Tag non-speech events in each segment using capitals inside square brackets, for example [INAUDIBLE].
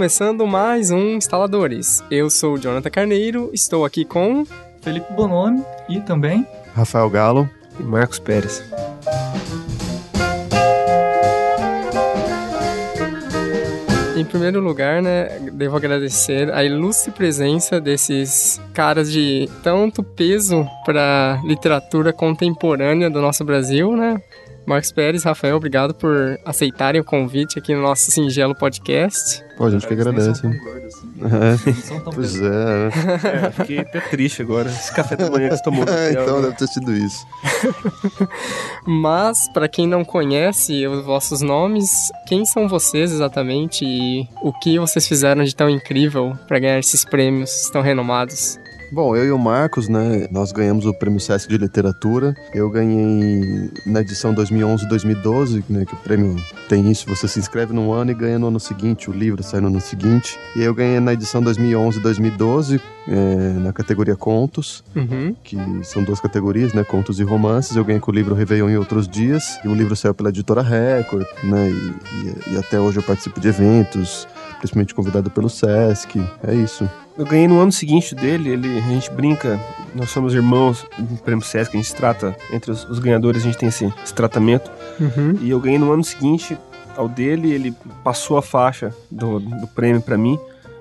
começando mais um Instaladores. Eu sou o Jonathan Carneiro, estou aqui com Felipe Bonomi e também Rafael Galo e Marcos Pérez. Em primeiro lugar, né, devo agradecer a ilustre presença desses caras de tanto peso para literatura contemporânea do nosso Brasil, né? Marcos Pérez, Rafael, obrigado por aceitarem o convite aqui no nosso singelo podcast. Pô, a gente que agradece. É. [LAUGHS] Pois é. Né? é. Fiquei até triste agora. Esse café da manhã que você tomou. [LAUGHS] É, então né? deve ter sido isso. [LAUGHS] Mas, para quem não conhece os vossos nomes, quem são vocês exatamente e o que vocês fizeram de tão incrível para ganhar esses prêmios tão renomados? Bom, eu e o Marcos, né, nós ganhamos o Prêmio Sesc de Literatura. Eu ganhei na edição 2011-2012, né, que o prêmio tem isso, você se inscreve num ano e ganha no ano seguinte, o livro sai no ano seguinte. E eu ganhei na edição 2011-2012, é, na categoria Contos, uhum. que são duas categorias, né, Contos e Romances. Eu ganhei com o livro Réveillon em Outros Dias, e o livro saiu pela editora Record, né, e, e, e até hoje eu participo de eventos, principalmente convidado pelo Sesc, é isso. Eu ganhei no ano seguinte dele, ele, a gente brinca, nós somos irmãos no Prêmio Sesc, a gente trata, entre os, os ganhadores a gente tem esse, esse tratamento. Uhum. E eu ganhei no ano seguinte ao dele, ele passou a faixa do, do prêmio para mim.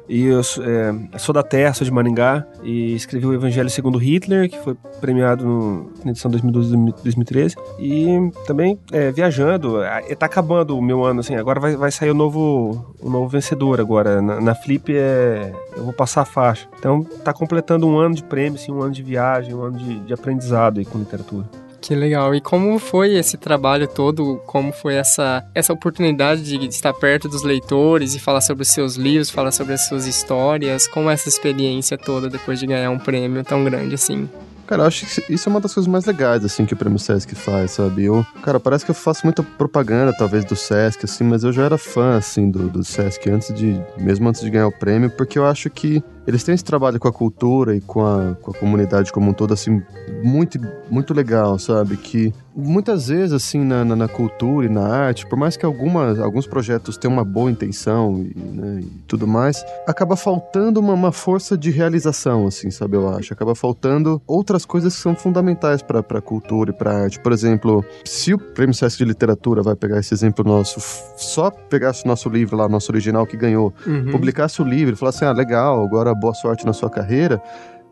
E eu é, sou da Terra, sou de Maringá, e escrevi o Evangelho segundo Hitler, que foi premiado no, na edição 2012-2013. E também é, viajando, está acabando o meu ano, assim, agora vai, vai sair o novo, o novo vencedor agora. Na, na Flip é, eu vou passar a faixa. Então está completando um ano de prêmio, assim, um ano de viagem, um ano de, de aprendizado aí com literatura. Que legal. E como foi esse trabalho todo? Como foi essa, essa oportunidade de estar perto dos leitores e falar sobre os seus livros, falar sobre as suas histórias? Como é essa experiência toda depois de ganhar um prêmio tão grande assim? Cara, eu acho que isso é uma das coisas mais legais, assim, que o Prêmio Sesc faz, sabe? Eu, cara, parece que eu faço muita propaganda, talvez, do Sesc, assim, mas eu já era fã, assim, do, do Sesc antes de, mesmo antes de ganhar o prêmio, porque eu acho que eles têm esse trabalho com a cultura e com a, com a comunidade como um todo, assim, muito, muito legal, sabe? Que muitas vezes, assim, na, na, na cultura e na arte, por mais que algumas, alguns projetos tenham uma boa intenção e, né, e tudo mais, acaba faltando uma, uma, força de realização, assim, sabe? Eu acho. Acaba faltando outras coisas que são fundamentais para a cultura e para a arte. Por exemplo, se o Prêmio Sesc de Literatura vai pegar esse exemplo nosso, só pegasse o nosso livro lá, nosso original que ganhou, uhum. publicasse o livro e falasse, ah, legal, agora boa sorte na sua carreira,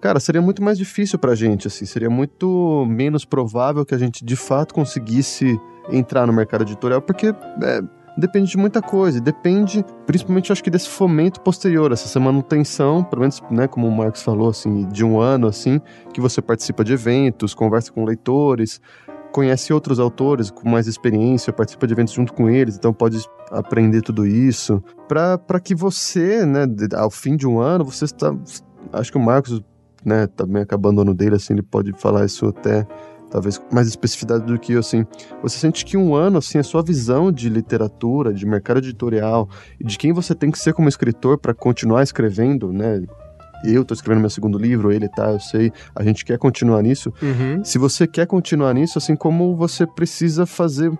cara, seria muito mais difícil pra gente, assim, seria muito menos provável que a gente de fato conseguisse entrar no mercado editorial, porque é, depende de muita coisa, depende principalmente, acho que desse fomento posterior, essa manutenção, pelo menos, né, como o Marcos falou, assim, de um ano, assim, que você participa de eventos, conversa com leitores, conhece outros autores com mais experiência, participa de eventos junto com eles, então pode aprender tudo isso, para que você, né, ao fim de um ano, você está. Acho que o Marcos, né, também acabando o ano dele, assim, ele pode falar isso até talvez com mais especificidade do que eu, assim. Você sente que um ano, assim, a sua visão de literatura, de mercado editorial e de quem você tem que ser como escritor para continuar escrevendo, né? eu tô escrevendo meu segundo livro, ele tá, eu sei, a gente quer continuar nisso. Uhum. Se você quer continuar nisso, assim como você precisa fazer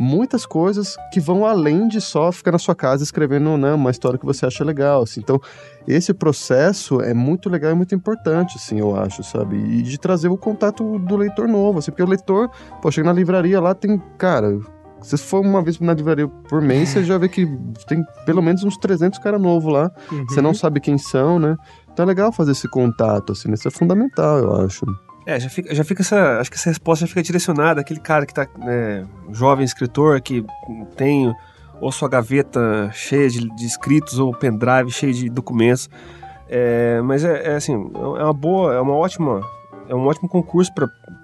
muitas coisas que vão além de só ficar na sua casa escrevendo né, uma história que você acha legal. Assim. Então, esse processo é muito legal e muito importante, assim, eu acho, sabe? E de trazer o contato do leitor novo, assim, porque o leitor, pô, chega na livraria lá, tem, cara, se for uma vez na livraria por mês, você já vê que tem pelo menos uns 300 caras novos lá. Uhum. Você não sabe quem são, né? Então é legal fazer esse contato, assim, isso é fundamental, eu acho. É, já fica, já fica essa. Acho que essa resposta já fica direcionada àquele cara que tá. Né, jovem escritor que tem ou sua gaveta cheia de, de escritos ou pendrive cheio de documentos. É, mas é, é, assim, é uma boa, é uma ótima. É um ótimo concurso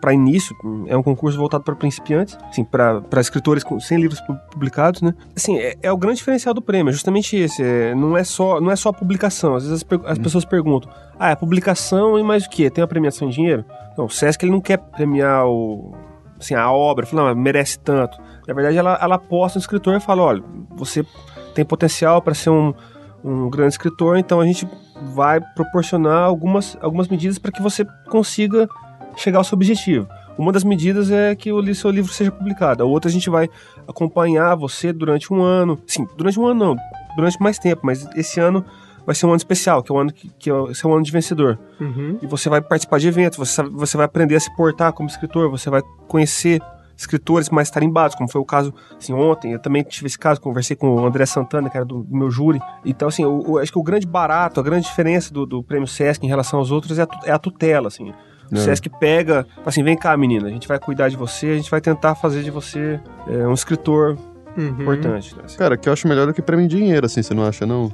para início, é um concurso voltado para principiantes, assim, para escritores com, sem livros publicados, né? Assim, é, é, o grande diferencial do prêmio, é justamente esse. É, não, é só, não é só a publicação. Às vezes as, as hum. pessoas perguntam: ah, é publicação e mais o quê? Tem a premiação em dinheiro? Não, o Sesc ele não quer premiar o, assim, a obra, fala, não, merece tanto. Na verdade, ela, ela aposta no escritor e fala: olha, você tem potencial para ser um, um grande escritor, então a gente vai proporcionar algumas, algumas medidas para que você consiga chegar ao seu objetivo. Uma das medidas é que o seu livro seja publicado. A outra a gente vai acompanhar você durante um ano. Sim, durante um ano não durante mais tempo, mas esse ano vai ser um ano especial, que é o ano que, que é esse é um ano de vencedor. Uhum. E você vai participar de eventos, você, você vai aprender a se portar como escritor, você vai conhecer escritores mais tarimbados, como foi o caso assim, ontem. Eu também tive esse caso, conversei com o André Santana, que era do, do meu júri. Então, assim, o- o- acho que o grande barato, a grande diferença do, do prêmio Sesc em relação aos outros é a, é a tutela, assim. O É. Sesc pega, fala assim, vem cá, menina, a gente vai cuidar de você, a gente vai tentar fazer de você é, um escritor Uhum. importante. né, assim. Cara, que eu acho melhor do que prêmio em dinheiro, assim, você não acha, não?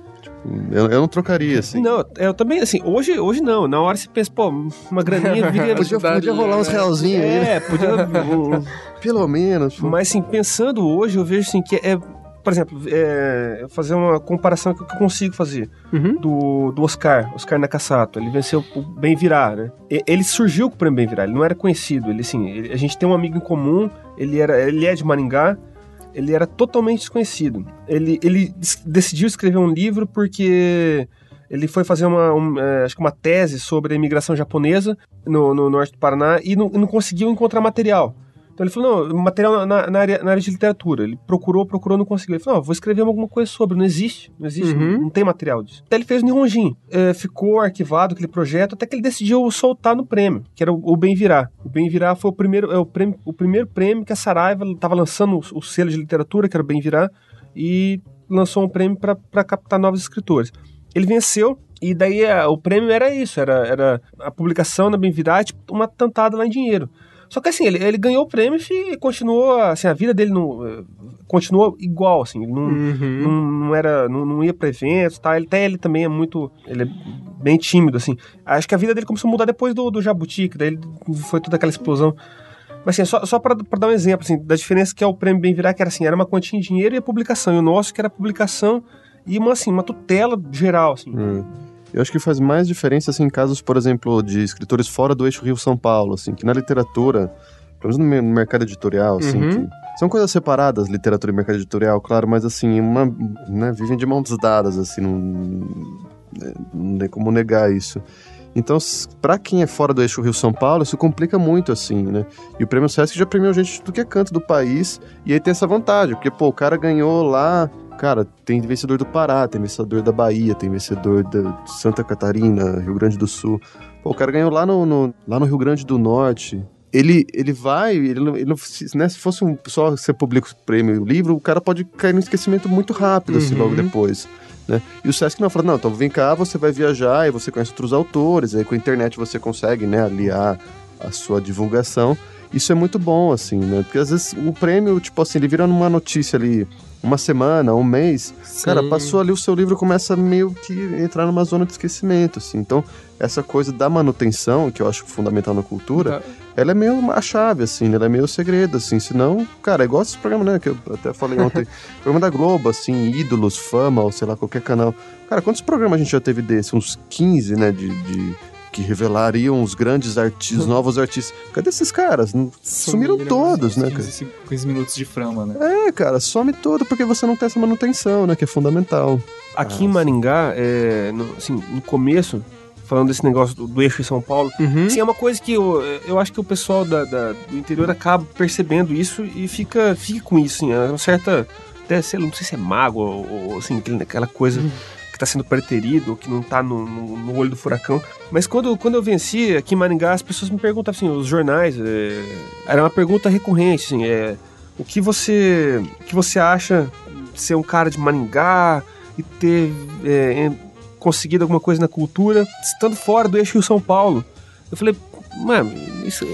Eu, eu não trocaria, assim. Não, eu também, assim, hoje, hoje não. Na hora você pensa, pô, uma graninha viria... [LAUGHS] Podia, podia rolar uns realzinhos aí, né? É, podia... [LAUGHS] Pelo menos. pô. Mas, assim, pensando hoje, eu vejo, assim, que é... Por exemplo, é, fazer uma comparação que eu consigo fazer Uhum. do, do Oscar, Oscar Nakasato. Ele venceu o Bem Virar, né? E- Ele surgiu com o prêmio Bem Virar, ele não era conhecido. Ele, assim, ele- a gente tem um amigo em comum, ele, era, ele é de Maringá, ele era totalmente desconhecido. Ele, ele decidiu escrever um livro porque ele foi fazer uma, um, é, acho que uma tese sobre a imigração japonesa no, no norte do Paraná e não, não conseguiu encontrar material. Então ele falou, não, material na, na área, na área de literatura. Ele procurou, procurou, não conseguiu. Ele falou, não, vou escrever alguma coisa sobre. Não existe, não existe, Uhum. não, não tem material disso. Até ele fez o Nihonjin. É, ficou arquivado aquele projeto até que ele decidiu soltar no prêmio, que era o, o Bem Virar. O Bem Virar foi o primeiro, é, o, prêmio, o primeiro prêmio que a Saraiva estava lançando o, o selo de literatura, que era o Bem Virar, e lançou um prêmio para captar novos escritores. Ele venceu, e daí é, o prêmio era isso, era, era a publicação na Bem Virar, tipo, uma tantada lá em dinheiro. Só que assim, ele, ele ganhou o prêmio e continuou, assim, a vida dele não, eh, continuou igual, assim, não, Uhum. não, não era, não, não ia pra eventos, tá? Ele, até ele também é muito, ele é bem tímido, assim. Acho que a vida dele começou a mudar depois do, do Jabuti, que daí ele foi toda aquela explosão. Mas assim, só, só pra, pra dar um exemplo, assim, da diferença que é o prêmio Bem Virar, que era assim, era uma quantia em dinheiro e a publicação. E o nosso que era a publicação e uma, assim, uma tutela geral, assim. Hum. Eu acho que faz mais diferença, assim, em casos, por exemplo, de escritores fora do eixo Rio-São Paulo, assim, que na literatura, pelo menos no me- no mercado editorial, assim, Uhum. são coisas separadas, literatura e mercado editorial, claro, mas, assim, uma, né, vivem de mãos dadas, assim, não, não tem como negar isso. Então, pra quem é fora do eixo Rio-São Paulo, isso complica muito, assim, né? E o Prêmio Sesc já premiou gente de tudo que é canto do país, e aí tem essa vantagem, porque, pô, o cara ganhou lá Cara, tem vencedor do Pará, tem vencedor da Bahia, tem vencedor da de Santa Catarina, Rio Grande do Sul. Pô, o cara ganhou lá no, no- lá no Rio Grande do Norte. Ele, ele vai, ele, não- ele não- se, né, se fosse um, só você publica o prêmio e o livro, o cara pode cair no esquecimento muito rápido, assim, Uhum. logo depois. Né? E o Sesc não, fala, não, então vem cá, você vai viajar e você conhece outros autores, aí com a internet você consegue, né, aliar a sua divulgação. Isso é muito bom, assim, né? Porque às vezes o prêmio, tipo assim, ele vira numa notícia ali, uma semana, um mês, Cara, Sim. passou ali o seu livro começa meio que entrar numa zona de esquecimento, assim. Então, essa coisa da manutenção, que eu acho fundamental na cultura, Tá. ela é meio a chave, assim, ela é meio o segredo, assim. Senão, cara, é igual esse programa, né? Que eu até falei [LAUGHS] ontem. programa da Globo, assim, ídolos, fama, ou sei lá, qualquer canal. Cara, quantos programas a gente já teve desse? Uns 15, né? De. de- que revelariam os grandes artistas, novos artistas. Cadê esses caras? Sumiram, Sumiram, todos, né, cara? 15, 15 minutos de frama, né? É, cara, some todo porque você não tem essa manutenção, né? Que é fundamental. Aqui Ah, em. Maringá, é, no, assim, no começo, falando desse negócio do, do eixo em São Paulo, Uhum. Sim, é uma coisa que eu, eu acho que o pessoal da, da- do interior acaba percebendo isso e fica, fica com isso, assim, é uma certa. Até, sei lá, não sei se é mágoa ou, ou, assim, aquela coisa que tá sendo preterido que não tá no, no- no olho do furacão. Mas quando, quando eu venci aqui em Maringá, as pessoas me perguntavam assim, os jornais, é, era uma pergunta recorrente, assim, é, o que você, o que você acha de ser um cara de Maringá e ter é, conseguido alguma coisa na cultura, estando fora do eixo Rio-São Paulo? Eu falei, mano, isso,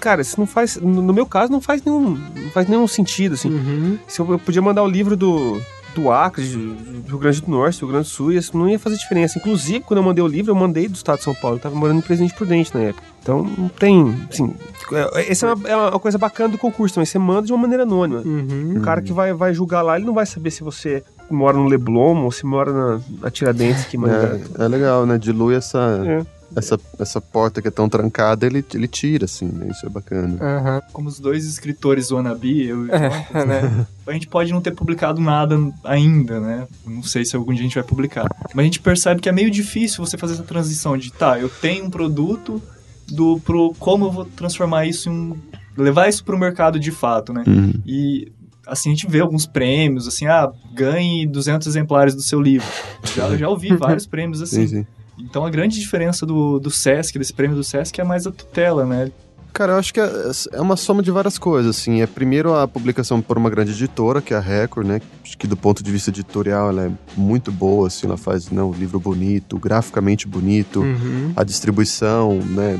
cara, isso não faz, no no meu caso, não faz nenhum, não faz nenhum sentido, assim. Uhum. Se eu, eu podia mandar o livro do, do Acre, do Rio Grande do Norte, do Rio Grande do Sul, e isso não ia fazer diferença. Inclusive, quando eu mandei o livro, eu mandei do estado de São Paulo. Eu tava morando em Presidente Prudente na época. Então, não tem, assim... É, essa é uma, é uma coisa bacana do concurso também. Você manda de uma maneira anônima. Uhum. O cara que vai, vai julgar lá, ele não vai saber se você mora no Leblon ou se mora na, na Tiradentes, que. É, é legal, né? Dilui essa, É. essa, essa porta que é tão trancada, ele, ele tira, assim, né? Isso é bacana. Aham. Como os dois escritores wannabe, eu e Jonathan, É, né? a gente pode não ter publicado nada ainda, né? Não sei se algum dia a gente vai publicar. Mas a gente percebe que é meio difícil você fazer essa transição de, tá, eu tenho um produto do pro como eu vou transformar isso em um levar isso pro mercado de fato, né? Uhum. E assim, a gente vê alguns prêmios, assim, ah, ganhe 200 exemplares do seu livro. Já, já ouvi [LAUGHS] vários prêmios assim. Sim, sim. Então a grande diferença do, do Sesc, desse prêmio do Sesc, é mais a tutela, né? Cara, eu acho que é, é uma soma de várias coisas, assim. É primeiro a publicação por uma grande editora, que é a Record, né? Acho que do ponto de vista editorial ela é muito boa, assim. Ela faz né, um livro bonito, graficamente bonito, Uhum. a distribuição, né?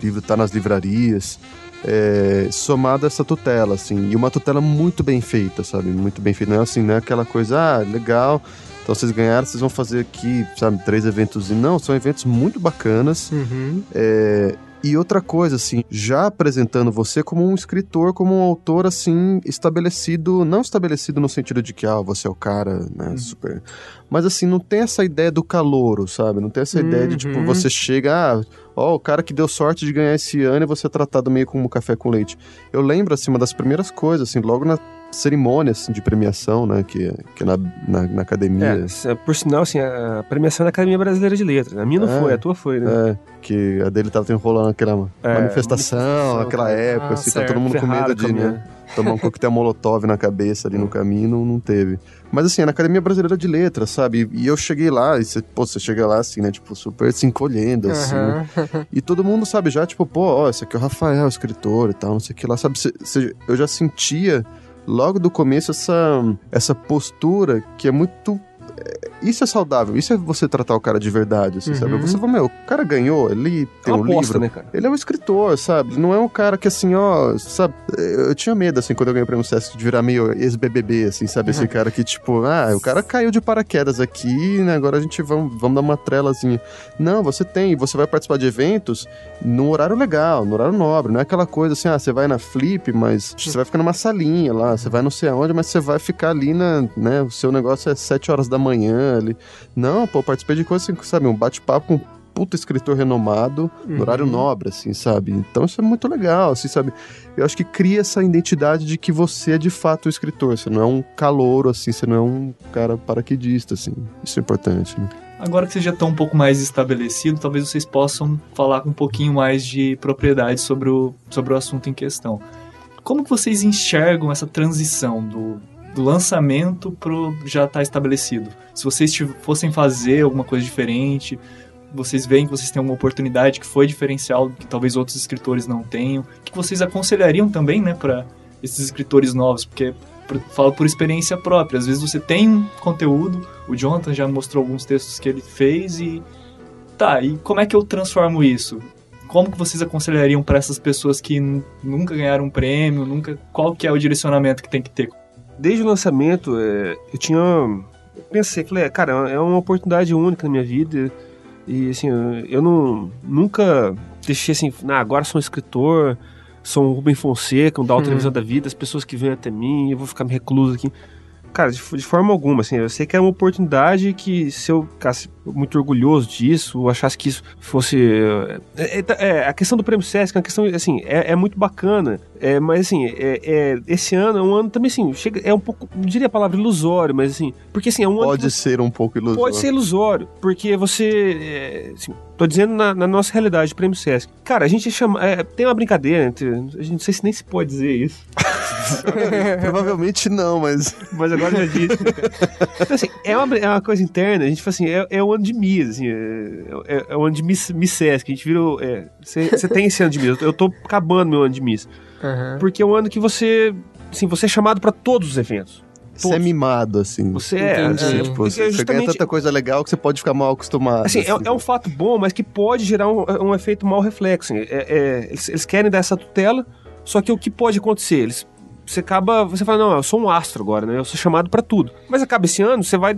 O livro tá nas livrarias. É, somado a essa tutela, assim. E uma tutela muito bem feita, sabe? Muito bem feita. Não é assim, não é aquela coisa, ah, legal... Então vocês ganharam, vocês vão fazer aqui, sabe, três eventos. Não, são eventos muito bacanas. Uhum. É, e outra coisa, assim, já apresentando você como um escritor, como um autor, assim, estabelecido, não estabelecido no sentido de que, ah, você é o cara, né, super. Mas, assim, não tem essa ideia do calouro, sabe? Não tem essa ideia de, tipo, Uhum. você chega, ah, ó, o cara que deu sorte de ganhar esse ano e você é tratado meio como café com leite. Eu lembro, assim, uma das primeiras coisas, assim, logo na cerimônia assim, de premiação, né, que, que é na, na, na academia. É, por sinal, assim, a premiação é da Academia Brasileira de Letras. A minha não É. foi, a tua foi, né? É, que a dele tava enrolando aquela É, manifestação, manifestação, aquela época, Ah, assim, tá certo. todo mundo com medo de, né, tomar um coquetel molotov na cabeça ali no caminho, não, não teve. Mas assim, é na Academia Brasileira de Letras, sabe? E eu cheguei lá, e você, pô, você chega lá assim, né, tipo, super se encolhendo, assim. Aham. E todo mundo sabe já, tipo, pô, ó, esse aqui é o Rafael, o escritor e tal, não sei o que lá, sabe? Cê- cê- eu já sentia logo do começo essa, essa postura que é muito. Isso é saudável, isso é você tratar o cara de verdade, assim, sabe? Uhum. Você fala, meu, o cara ganhou, ele tem um aposta, livro. né, cara? Ele é um escritor, sabe? Não é um cara que assim, ó, sabe? Eu tinha medo, assim, quando eu ganhei o prêmio Sesc de virar meio ex-BBB, assim, sabe? Esse cara que, tipo, ah, o cara caiu de paraquedas aqui, né? Agora a gente vamos, vamos dar uma trelazinha. Não, você tem, você vai participar de eventos no horário legal, no horário nobre. Não é aquela coisa assim, ah, você vai na Flip, mas você vai ficar numa salinha lá, você vai não sei aonde, mas você vai ficar ali na, né? O seu negócio é 7 horas da manhã ali. Não, pô, participei de coisa assim, sabe? Um bate-papo com um puta escritor renomado no horário Uhum. nobre, assim, sabe? Então isso é muito legal, assim, sabe? Eu acho que cria essa identidade de que você é de fato o escritor, você não é um calouro, assim, você não é um cara paraquedista, assim. Isso é importante, né? Agora que vocês já estão um pouco mais estabelecido, talvez vocês possam falar com um pouquinho mais de propriedade sobre o, sobre o assunto em questão. Como que vocês enxergam essa transição do, do lançamento pro já estar estabelecido? Se vocês fossem fazer alguma coisa diferente, vocês veem que vocês têm uma oportunidade que foi diferencial, que talvez outros escritores não tenham, que vocês aconselhariam também, né, para esses escritores novos? Porque por- falo por experiência própria. Às vezes você tem um conteúdo, o Jonathan já mostrou alguns textos que ele fez e tá, e como é que eu transformo isso? Como que vocês aconselhariam para essas pessoas que nunca ganharam um prêmio, nunca qual que é o direcionamento que tem que ter? Desde o lançamento, é, eu tinha. Eu pensei, falei, cara, é uma oportunidade única na minha vida. E assim, eu- não nunca deixei assim, ah, agora sou um escritor, sou um Rubem Fonseca, um da Hum. televisão da vida, as pessoas que vêm até mim, eu vou ficar me recluso aqui. Cara, de, de forma alguma, assim, eu sei que é uma oportunidade que se eu ficasse muito orgulhoso disso, ou achasse que isso fosse... É, é- a questão do Prêmio Sesc é uma questão, assim, é, é muito bacana, é, mas assim, é, é- esse ano é um ano também, assim, chega, é um pouco, não diria a palavra ilusório, mas assim, porque assim, é um Pode ser um pouco ilusório. Pode ser ilusório, porque você. Assim, tô dizendo na, na nossa realidade, Prêmio Sesc. Cara, a gente chama. é, tem uma brincadeira entre. A gente não sei se nem se pode dizer isso, [LAUGHS] Provavelmente não, mas. mas agora já disse. [LAUGHS] Então, assim, é uma, é uma coisa interna, a gente fala assim, é, é o ano de Miss, assim, é, é, é o ano de Miss, Miss Sesc. A gente virou. é, Você tem esse ano de Miss, eu tô- acabando meu ano de Miss. Aham. Porque é um ano que você. Assim, você é chamado pra todos os eventos. Você é mimado, assim. Você é. Entendi. é, Tipo, você, você ganha justamente- tanta coisa legal que você pode ficar mal acostumado. Assim, é, é um fato bom, mas que pode gerar um, um efeito mal reflexo. assim. É- é, eles, eles querem dar essa tutela, só que o que pode acontecer? Eles, você acaba. Você fala, não, eu sou um astro agora, né? Eu sou chamado pra tudo. Mas acaba esse ano, você vai.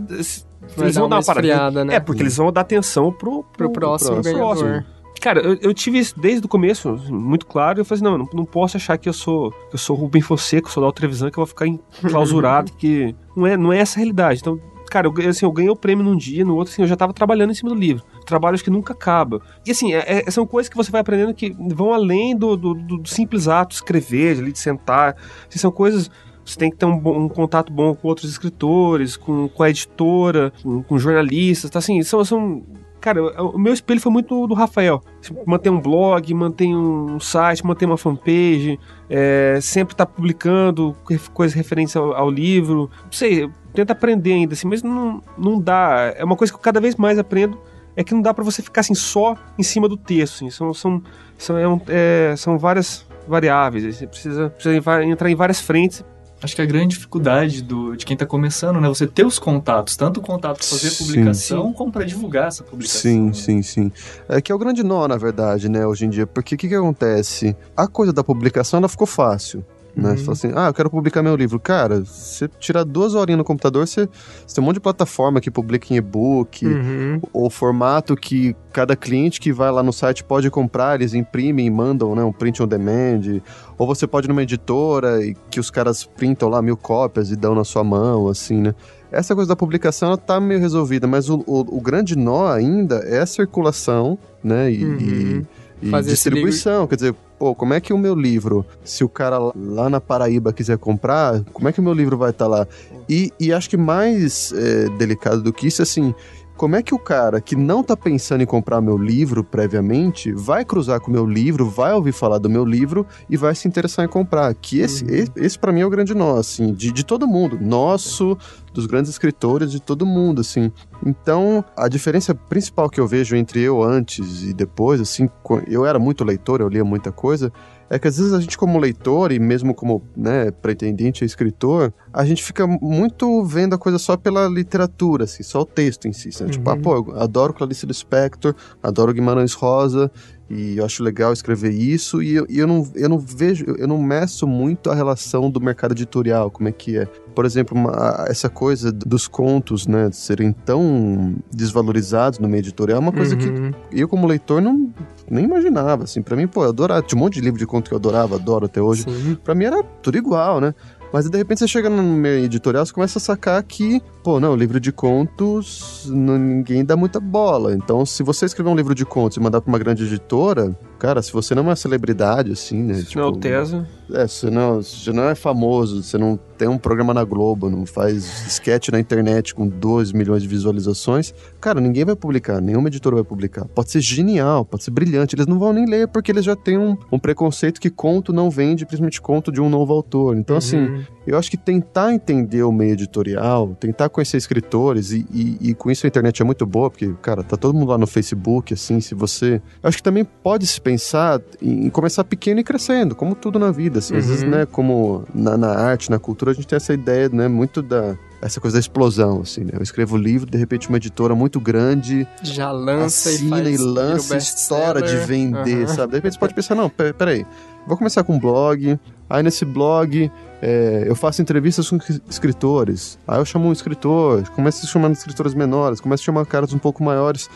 Eles dar vão uma dar uma parada. né? É, porque eles vão dar atenção pro, Pro próximo próximo. ganhador. Cara, eu, eu tive isso desde o começo, muito claro. Eu falei assim, não, não, não posso achar que eu sou que eu sou Rubem Fonseca, sou da Trevisan, que eu vou ficar enclausurado, [LAUGHS] que não é, não é essa a realidade. Então, cara, eu, ganhei- assim, eu ganhei o prêmio num dia, no outro, assim, eu já tava trabalhando em cima do livro. Trabalhos que nunca acaba. E assim, é- é- são coisas que você vai aprendendo que vão além do, do, do simples ato de escrever, ali, de sentar. Assim, são coisas. Você tem que ter um, um contato bom com outros escritores, com, com a editora, com, com jornalistas, tá assim, são, são Cara, o meu espelho foi muito do Rafael. Manter um blog, manter um site, manter uma fanpage, é, sempre tá publicando coisas referentes ao, ao, livro. Não sei, tenta aprender ainda, assim, mas não, não dá. É uma coisa que eu cada vez mais aprendo, é que não dá para você ficar assim só em cima do texto. Assim. São, são, são, é, é, são várias variáveis. Você precisa, precisa entrar em várias frentes acho que a grande dificuldade do, de quem está começando, né? Você ter os contatos, tanto o contato para fazer a publicação, sim. como para divulgar essa publicação. Sim, né? sim, sim. É que é o grande nó, na verdade, né, hoje em dia. Porque o que, que acontece? A coisa da publicação, ela ficou fácil. Né? Uhum. Você fala assim, ah, eu quero publicar meu livro. Cara, você tirar duas horinhas no computador, você, você tem um monte de plataforma que publica em e-book, uhum. ou formato que cada cliente que vai lá no site pode comprar, eles imprimem e mandam né, um print on demand. Ou você pode ir numa editora e que os caras printam lá mil cópias e dão na sua mão, assim, né? Essa coisa da publicação ela tá meio resolvida, mas o, o, o grande nó ainda é a circulação, né? E, uhum. e e Fazer distribuição. Quer dizer, pô, como é que o meu livro, se o cara lá na Paraíba quiser comprar, como é que o meu livro vai estar tá lá? E, e acho que mais é, delicado do que isso, assim, como é que o cara que não tá pensando em comprar meu livro previamente vai cruzar com o meu livro, vai ouvir falar do meu livro e vai se interessar em comprar? Que esse, uhum. esse, esse para mim é o grande nó, assim, de, de todo mundo. Nosso, dos grandes escritores, de todo mundo, assim. Então, a diferença principal que eu vejo entre eu antes e depois, assim, eu era muito leitor, eu lia muita coisa, é que às vezes a gente como leitor e mesmo como né, pretendente a escritor, a gente fica muito vendo a coisa só pela literatura, assim, só o texto em si. Né? Tipo, uhum. Tipo, ah, pô, eu adoro Clarice Lispector, adoro Guimarães Rosa, e eu acho legal escrever isso, e eu, e eu, não, eu não vejo, eu não meço muito a relação do mercado editorial, como é que é. Por exemplo, uma, essa coisa dos contos, né, serem tão desvalorizados no meio editorial, é uma coisa uhum. que eu, como leitor, não nem imaginava, assim. Pra mim, pô, eu adorava, tinha um monte de livro de conto que eu adorava, adoro até hoje. Pra mim era tudo igual, né? Mas de repente você chega no meio editorial, você começa a sacar que, pô, não, livro de contos, ninguém dá muita bola. Então, se você escrever um livro de contos e mandar pra uma grande editora, cara, se você não é uma celebridade, assim, né? Se tipo, não é o Tesa. É, você não, você não é famoso, você não tem um programa na Globo, não faz sketch na internet com 2 milhões de visualizações, cara, ninguém vai publicar, nenhuma editora vai publicar. Pode ser genial, pode ser brilhante, eles não vão nem ler porque eles já têm um, um preconceito que conto não vende, principalmente conto de um novo autor. Então, assim, uhum. assim, eu acho que tentar entender o meio editorial, tentar conhecer escritores, e, e, e, com isso a internet é muito boa, porque, cara, tá todo mundo lá no Facebook, assim, se você. Eu acho que também pode se pensar em começar pequeno e crescendo, como tudo na vida, assim. Uhum. Às vezes, uhum. né, como na, na arte, na cultura, a gente tem essa ideia, né, muito da essa coisa da explosão, assim, né? Eu escrevo livro, de repente uma editora muito grande já lança assina e, e lança história de vender, uhum. sabe? De repente você pode pensar, não, peraí, vou começar com um blog, aí nesse blog é, eu faço entrevistas com escritores. Aí eu chamo um escritor, começo a chamar escritores menores, começo a chamar caras um pouco maiores,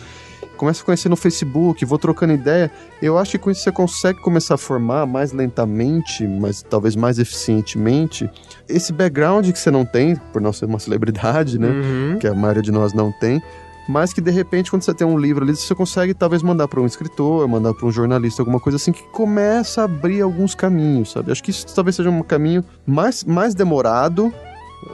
começo a conhecer no Facebook, vou trocando ideia. Eu acho que com isso você consegue começar a formar mais lentamente, mas talvez mais eficientemente, esse background que você não tem, por não ser uma celebridade, né? Uhum. Que a maioria de nós não tem mas que de repente quando você tem um livro ali, você consegue talvez mandar para um escritor, mandar para um jornalista, alguma coisa assim que começa a abrir alguns caminhos, sabe? Acho que isso talvez seja um caminho mais, mais demorado,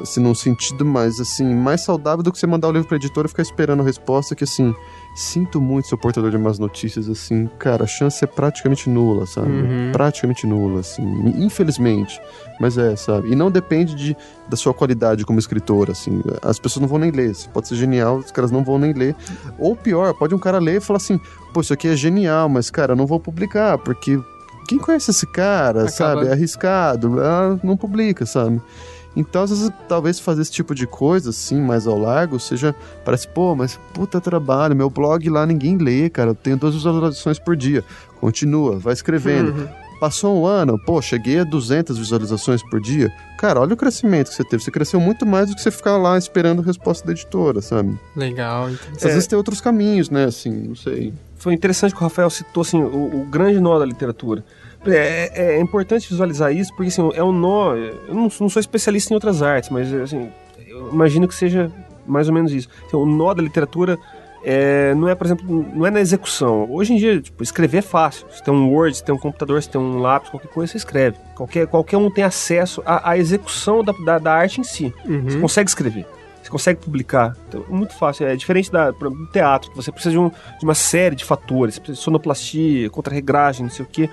assim, num sentido mais assim, mais saudável do que você mandar o livro para editora e ficar esperando a resposta que assim, sinto muito seu portador de más notícias, assim, cara, a chance é praticamente nula, sabe? Uhum. Praticamente nula, assim, infelizmente. Mas é, sabe? E não depende de, da sua qualidade como escritor, assim. As pessoas não vão nem ler. Você pode ser genial, os caras não vão nem ler. Ou pior, pode um cara ler e falar assim, pô, isso aqui é genial, mas, cara, eu não vou publicar, porque quem conhece esse cara, Acaba... sabe? É arriscado, ah, não publica, sabe? Então, às vezes, talvez fazer esse tipo de coisa, assim, mais ao largo, seja. Parece, pô, mas puta trabalho, meu blog lá ninguém lê, cara. Eu tenho duas visualizações por dia. Continua, vai escrevendo. Uhum. Passou um ano, pô, cheguei a 200 visualizações por dia. Cara, olha o crescimento que você teve. Você cresceu muito mais do que você ficar lá esperando a resposta da editora, sabe? Legal. Às é... vezes tem outros caminhos, né? Assim, não sei. Foi interessante que o Rafael citou, assim, o, o grande nó da literatura. É, é, é, importante visualizar isso, porque assim, é um nó. Eu não, não, sou especialista em outras artes, mas assim, eu imagino que seja mais ou menos isso. Então, o nó da literatura é, não é, por exemplo, não é na execução. Hoje em dia, tipo, escrever é fácil. Você tem um Word, você tem um computador, você tem um lápis, qualquer coisa, você escreve. Qualquer, qualquer um tem acesso à, à execução da, da, da, arte em si. Uhum. Você consegue escrever. Você consegue publicar. Então, é muito fácil. É diferente da, do teatro, que você precisa de, um, de uma série de fatores. Você precisa de sonoplastia, contra-regragem, não sei o quê.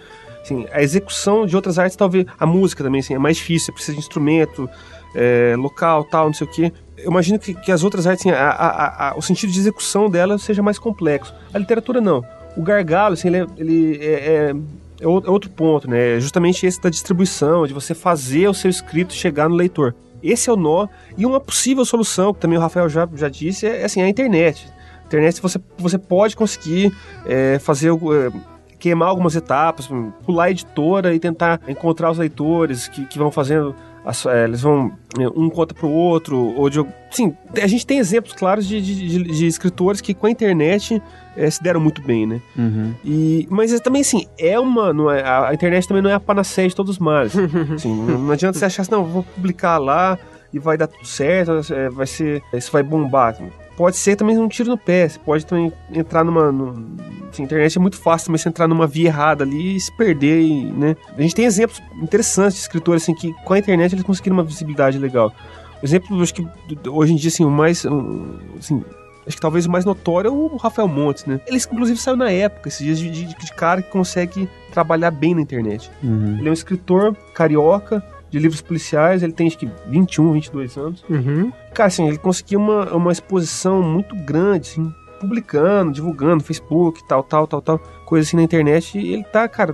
Assim, a execução de outras artes, talvez. A música também, assim, é mais difícil. Precisa de instrumento, é, local, tal, não sei o quê. Eu imagino que, que as outras artes, assim, a, a, a, o sentido de execução dela seja mais complexo. A literatura, não. O gargalo, assim, ele, é, ele é, é, é outro ponto, né? É justamente esse da distribuição, de você fazer o seu escrito chegar no leitor. Esse é o nó. E uma possível solução, que também o Rafael já, já disse, é, assim, a internet. A internet você, você pode conseguir é, fazer é, queimar algumas etapas, pular a editora e tentar encontrar os leitores que, que vão fazendo é, eles vão é, um conta pro outro, ou de. Sim, a gente tem exemplos claros de, de, de, escritores que com a internet é, se deram muito bem, né? Uhum. E, mas também, assim, é uma. Não é, a, internet também não é a panaceia de todos os males. [LAUGHS] assim, não, não, adianta você achar assim, não, vou publicar lá e vai dar tudo certo, vai ser. Isso vai bombar pode ser também um tiro no pé. Você pode também entrar numa. No, assim, a internet é muito fácil também você entrar numa via errada ali e se perder, e, né? A gente tem exemplos interessantes de escritores assim, que com a internet eles conseguiram uma visibilidade legal. Exemplo, acho que hoje em dia, assim, o mais. Assim, acho que talvez o mais notório é o Rafael Montes, né? Ele, inclusive, saiu na época, esses dias de, de, de cara que consegue trabalhar bem na internet. Uhum. Ele é um escritor carioca, de livros policiais, ele tem acho que 21, 22 anos. Uhum. Cara, assim, ele conseguiu uma, uma exposição muito grande, assim, publicando, divulgando, Facebook, tal, tal, tal, tal, coisa assim na internet. E ele tá, cara,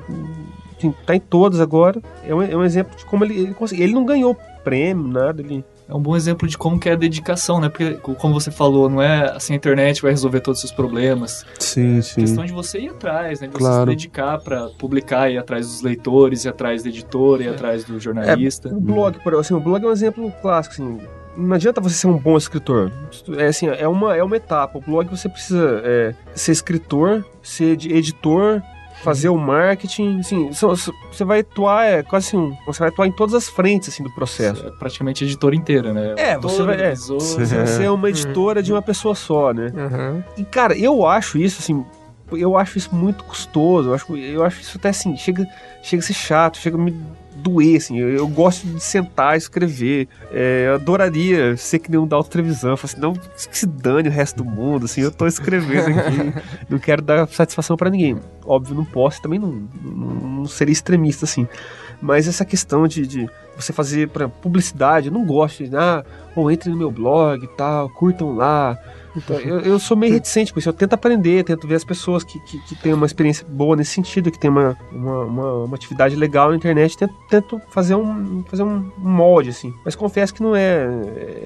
assim, tá em todas agora. É um, é um exemplo de como ele, ele conseguiu. Ele não ganhou prêmio, nada, ele é um bom exemplo de como que é a dedicação, né? Porque, como você falou, não é assim, a internet vai resolver todos os seus problemas. Sim, é sim. questão de você ir atrás, né? De claro. você se dedicar para publicar, ir atrás dos leitores, ir atrás do editor, ir é. atrás do jornalista. É, o blog, por assim, o blog é um exemplo clássico, assim. Não adianta você ser um bom escritor. É assim, é uma, é uma etapa. O blog você precisa é, ser escritor, ser editor, fazer o marketing, assim, você vai atuar, é quase assim, você vai atuar em todas as frentes, assim, do processo. É praticamente a editora inteira, né? É, você vai, é, você ser uma editora de uma pessoa só, né? Uhum. E, cara, eu acho isso, assim, eu acho isso muito custoso, eu acho, eu acho isso até, assim, chega, chega a ser chato, chega a me doer, assim. Eu, eu gosto de sentar e escrever. É, eu adoraria ser que nem um da televisão. Assim, não que se dane o resto do mundo, assim. Eu tô escrevendo aqui. [LAUGHS] não quero dar satisfação para ninguém. Óbvio, não posso, também não, não, não seria extremista, assim. Mas essa questão de, de você fazer para publicidade, eu não gosto de, ah, ou entre no meu blog e tal, curtam lá. Então, eu, eu, sou meio reticente com isso. Eu tento aprender, tento ver as pessoas que, que, que têm uma experiência boa nesse sentido, que tem uma, uma, uma, uma atividade legal na internet, tento, tento, fazer, um, fazer um molde, assim. Mas confesso que não é.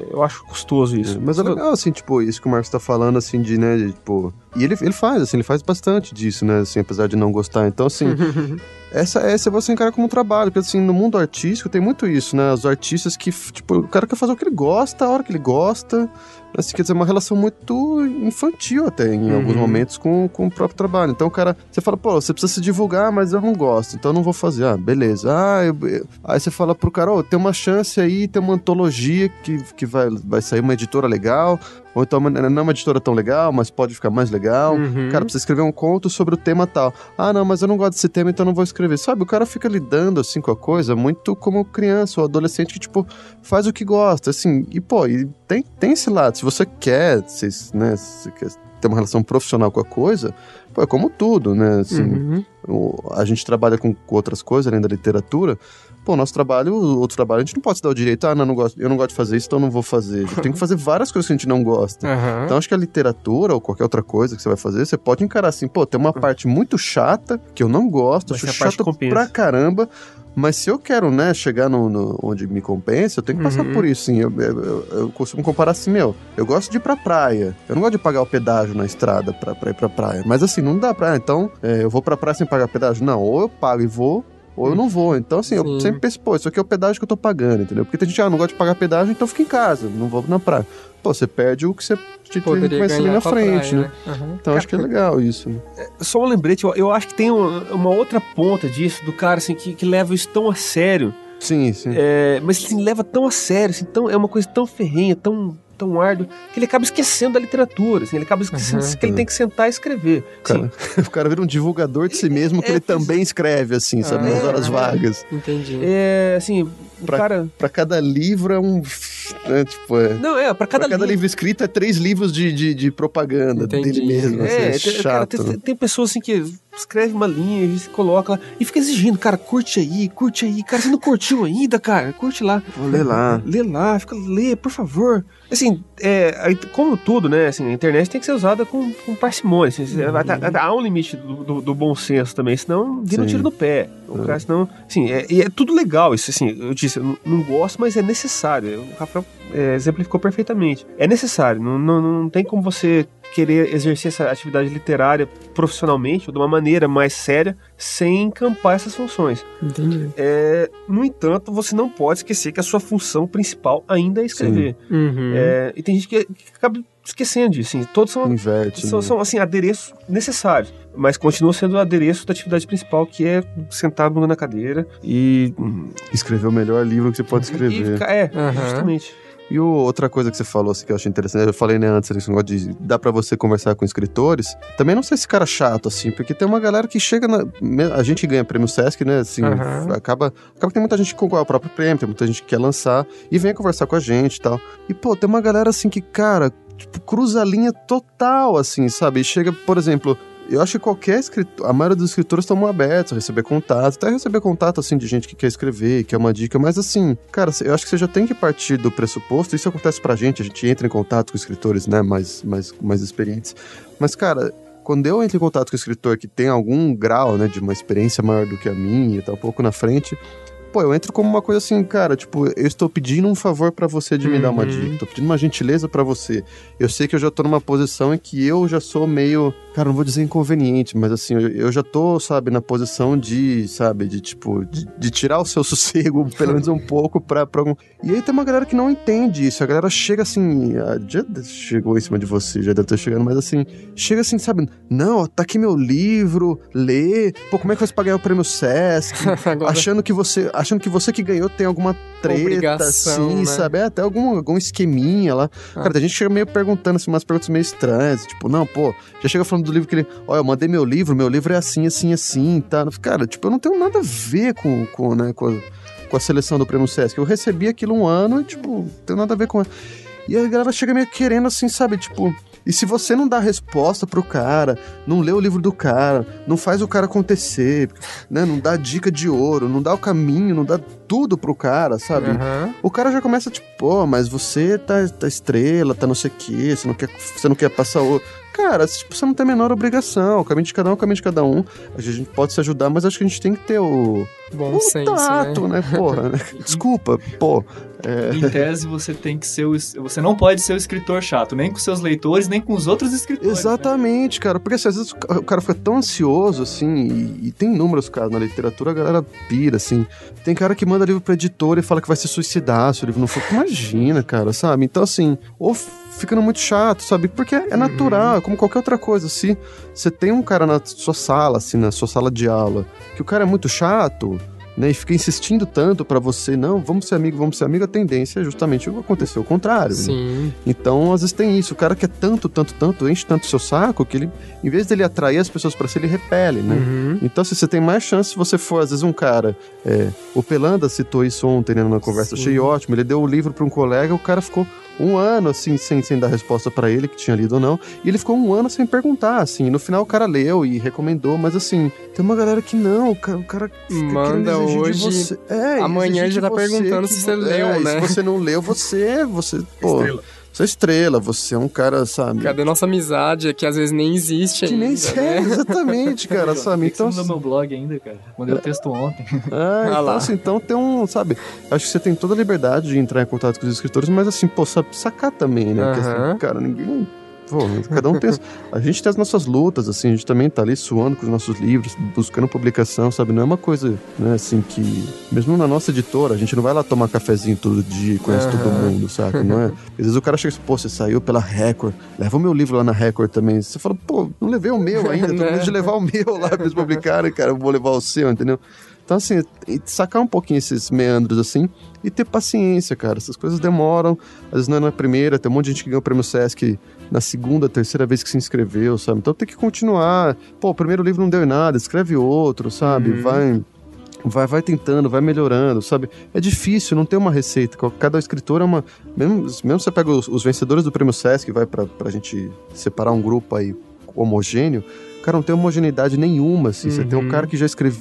Eu acho custoso isso. É, mas é legal, assim, tipo, isso que o Marcos tá falando, assim, de, né, de, tipo. E ele, ele faz, assim, ele faz bastante disso, né, assim, apesar de não gostar. Então, assim. [LAUGHS] essa, essa você encara como um trabalho, porque assim, no mundo artístico tem muito isso, né? Os artistas que, tipo, o cara quer fazer o que ele gosta, a hora que ele gosta, assim, quer dizer, uma relação muito infantil até, em uhum. alguns momentos, com, com o próprio trabalho. Então o cara, você fala, pô, você precisa se divulgar, mas eu não gosto, então eu não vou fazer. Ah, beleza. Ah, eu, eu... Aí você fala pro cara, ó, oh, tem uma chance aí, tem uma antologia que, que vai, vai sair uma editora legal, ou então não é uma editora tão legal, mas pode ficar mais legal. Uhum. Cara, precisa escrever um conto sobre o tema tal. Ah, não, mas eu não gosto desse tema, então não vou escrever. Sabe, o cara fica lidando assim com a coisa muito como criança ou adolescente que, tipo, faz o que gosta, assim. E, pô, e tem, tem esse lado. Se você quer, se, né, se quer ter uma relação profissional com a coisa, pô, é como tudo, né? Assim, uhum. o, a gente trabalha com, com outras coisas além da literatura pô, nosso trabalho, outro trabalho, a gente não pode se dar o direito, ah, não, não gosto, eu não gosto de fazer isso, então não vou fazer. Tem que fazer várias coisas que a gente não gosta. Uhum. Então acho que a literatura ou qualquer outra coisa que você vai fazer, você pode encarar assim, pô, tem uma parte muito chata que eu não gosto, Mas acho chato pra caramba. Mas se eu quero, né, chegar no, no, onde me compensa, eu tenho que passar Uhum. por isso, sim. Eu, eu, eu costumo comparar assim, meu, eu gosto de ir pra praia. Eu não gosto de pagar o pedágio na estrada pra, pra ir pra praia. Mas assim, não dá pra. Então, é, eu vou pra praia sem pagar pedágio? Não, ou eu pago e vou, ou eu não vou. Então, assim, eu Sim. sempre penso, pô, isso aqui é o pedágio que eu tô pagando, entendeu? Porque tem gente, ah, não gosta de pagar pedágio, então fica em casa, não vou na praia. Pô, você perde o que você te Poderia conhece ali ganhar na frente, praia, né? Uhum. Então acho que é legal isso. né? Só um lembrete, eu, eu acho que tem uma, uma outra ponta disso, do cara assim, que, que leva isso tão a sério. Sim, sim. É, mas assim, leva tão a sério, assim, tão, é uma coisa tão ferrenha, tão, tão árduo, que ele acaba esquecendo da literatura, assim, ele acaba esquecendo Uhum. que ele tem que sentar e escrever. Cara, [LAUGHS] o cara vira um divulgador de si mesmo que É, ele também escreve, assim, sabe, nas Ah, horas é. vagas. Entendi. É, assim, o Pra- cara... Pra cada livro é um. né, tipo, é. Não, é, pra Cada, cada, cada livro... livro escrito é três livros de, de, de propaganda Entendi. dele mesmo. assim, É, É, tem, cara, chato. tem, tem pessoas assim que escreve uma linha e se coloca lá e fica exigindo, cara, curte aí, curte aí. Cara, você não curtiu ainda, cara? Curte lá. Vou ler lá. Lê lá, fica, lê, por favor. Assim, é, como tudo, né? Assim, a internet tem que ser usada com, com parcimônia. Assim, tá- há um limite do, do- do bom senso também, senão vira um tiro no pé. O É. cara, senão, assim, é, e é tudo legal. Isso, assim, eu disse, eu não, não gosto, mas é necessário. O Rafael é, exemplificou perfeitamente. É necessário. Não, não, não tem como você querer exercer essa atividade literária profissionalmente ou de uma maneira mais séria sem encampar essas funções. Entendi. É, no entanto, você não pode esquecer que a sua função principal ainda é escrever. Uhum. É, e tem gente que, que acaba esquecendo disso. Assim, todos são, Inverte. são, né? são, assim, adereços necessários, mas continua sendo o adereço da atividade principal, que é sentar a bunda na cadeira e. Escrever o melhor livro que você pode e escrever. ficar- é, Aham. justamente. E outra coisa que você falou assim, que eu achei interessante, eu falei né, antes esse negócio de dá pra você conversar com escritores. Também não sei esse cara chato, assim, porque tem uma galera que chega na. A gente ganha prêmio Sesc, né? Assim, Aham. acaba, acaba que tem muita gente que concorre ao próprio prêmio, tem muita gente que quer lançar e vem conversar com a gente e tal. E, pô, tem uma galera assim que, cara, tipo, cruza a linha total, assim, sabe? E chega, por exemplo. Eu acho que qualquer escritor, a maioria dos escritores estão abertos a receber contato, até receber contato, assim, de gente que quer escrever, que é uma dica, mas assim, cara, eu acho que você já tem que partir do pressuposto, isso acontece pra gente, a gente entra em contato com escritores, né, mais, mais, mais experientes, mas, cara, quando eu entro em contato com o escritor que tem algum grau, né, de uma experiência maior do que a minha, tá um pouco na frente, pô, eu entro como uma coisa assim, cara, tipo, eu estou pedindo um favor pra você de me dar uma Uhum. dica, tô pedindo uma gentileza pra você. Eu sei que eu já tô numa posição em que eu já sou meio, cara, não vou dizer inconveniente, mas assim, eu, eu já tô, sabe, na posição de, sabe, de tipo, de, de tirar o seu [LAUGHS] sossego, pelo menos um pouco, pra, pra algum. E aí tem uma galera que não entende isso, a galera chega assim, ah, já chegou em cima de você, já deve ter chegando, mas assim, chega assim, sabe, não, tá aqui meu livro, lê, pô, como é que faz pra ganhar o prêmio Sesc? [LAUGHS] Agora, achando que você achando que você que ganhou tem alguma treta, Obrigação, assim, né? sabe? É, até algum, algum esqueminha lá. Ah. Cara, a gente chega meio perguntando assim, umas perguntas meio estranhas, tipo, não, pô, já chega falando do livro que ele, ó, eu mandei meu livro, meu livro é assim, assim, assim, tá? Cara, tipo, eu não tenho nada a ver com, com né, com a, com a seleção do Prêmio Sesc. Eu recebi aquilo um ano e, tipo, não tem nada a ver com. E a galera chega meio querendo assim, sabe? Tipo, e se você não dá resposta pro cara, não lê o livro do cara, não faz o cara acontecer, né? Não dá dica de ouro, não dá o caminho, não dá tudo pro cara, sabe? Aham. O cara já começa tipo, pô, mas você tá, tá estrela, tá não sei o quê, você não quer, você não quer passar o. Cara, tipo, você não tem a menor obrigação. O caminho de cada um é o caminho de cada um. A gente pode se ajudar, mas acho que a gente tem que ter o, Bom o senso, tato, né? né? Porra, né? [LAUGHS] Desculpa, pô. É, Em tese, você tem que ser o. Você não pode ser o escritor chato, nem com seus leitores, nem com os outros escritores. né? Exatamente, cara. Porque assim, às vezes o ca- o cara fica tão ansioso, assim, e, e tem inúmeros casos na literatura, a galera pira, assim. Tem cara que manda livro pra editora e fala que vai se suicidar se o livro não for. Imagina, cara, sabe? Então, assim, ou ficando muito chato, sabe? Porque é natural, é como qualquer outra coisa. Se você tem um cara na sua sala, assim, na sua sala de aula, que o cara é muito chato. Né, e fica insistindo tanto pra você, não, vamos ser amigo, vamos ser amigo, a tendência é justamente acontecer o contrário. né? Sim. Então, às vezes tem isso. O cara quer tanto, tanto, tanto, enche tanto o seu saco que ele, em vez dele atrair as pessoas pra si, ele repele, né? Uhum. Então, se você tem mais chance se você for, às vezes, um cara. é, o Pelanda citou isso ontem, né, numa conversa, Sim. achei ótimo. Ele deu o livro pra um colega, o cara ficou um ano, assim, sem, sem dar resposta pra ele, que tinha lido ou não. E ele ficou um ano sem perguntar, assim. No final, o cara leu e recomendou, mas, assim, tem uma galera que não, o cara, o cara fica Manda hoje, você. É, amanhã já tá perguntando que se você vo- leu, é, né? Se você não leu, você, você, pô, Estrela. Você é estrela, você é um cara, sabe? Cadê nossa amizade, que às vezes nem existe Que ainda, nem né? é, exatamente, cara, sabe? Então, Então, no meu blog ainda, cara. Mandei o texto ontem. ah, Ah então, lá. assim, então tem um, sabe? Acho que você tem toda a liberdade de entrar em contato com os escritores, mas assim, pô, sabe, sacar também, né? Porque, assim, cara, ninguém. Pô, cada um tem. A gente tem as nossas lutas, assim, a gente também tá ali suando com os nossos livros, buscando publicação, sabe? Não é uma coisa, né, assim, que. Mesmo na nossa editora, a gente não vai lá tomar cafezinho todo dia e conhece todo Aham. mundo, sabe? Não é? [LAUGHS] Às vezes o cara chega assim, pô, você saiu pela Record, leva o meu livro lá na Record também. Você fala, pô, não levei o meu ainda, tô com medo de [LAUGHS] levar o meu lá pra eles publicarem, cara, eu vou levar o seu, entendeu? Então, assim, sacar um pouquinho esses meandros, assim, e ter paciência, cara. Essas coisas demoram, às vezes não é na primeira, tem um monte de gente que ganhou o prêmio Sesc na segunda, terceira vez que se inscreveu, sabe? Então tem que continuar. Pô, o primeiro livro não deu em nada, escreve outro, sabe? Uhum. Vai vai, vai tentando, vai melhorando, sabe? É difícil, não tem uma receita. Cada escritor é uma. Mesmo, mesmo você pega os, os vencedores do prêmio Sesc, vai pra, pra gente separar um grupo aí homogêneo, cara, não tem homogeneidade nenhuma, assim. Você tem um Uhum. cara que já escreve,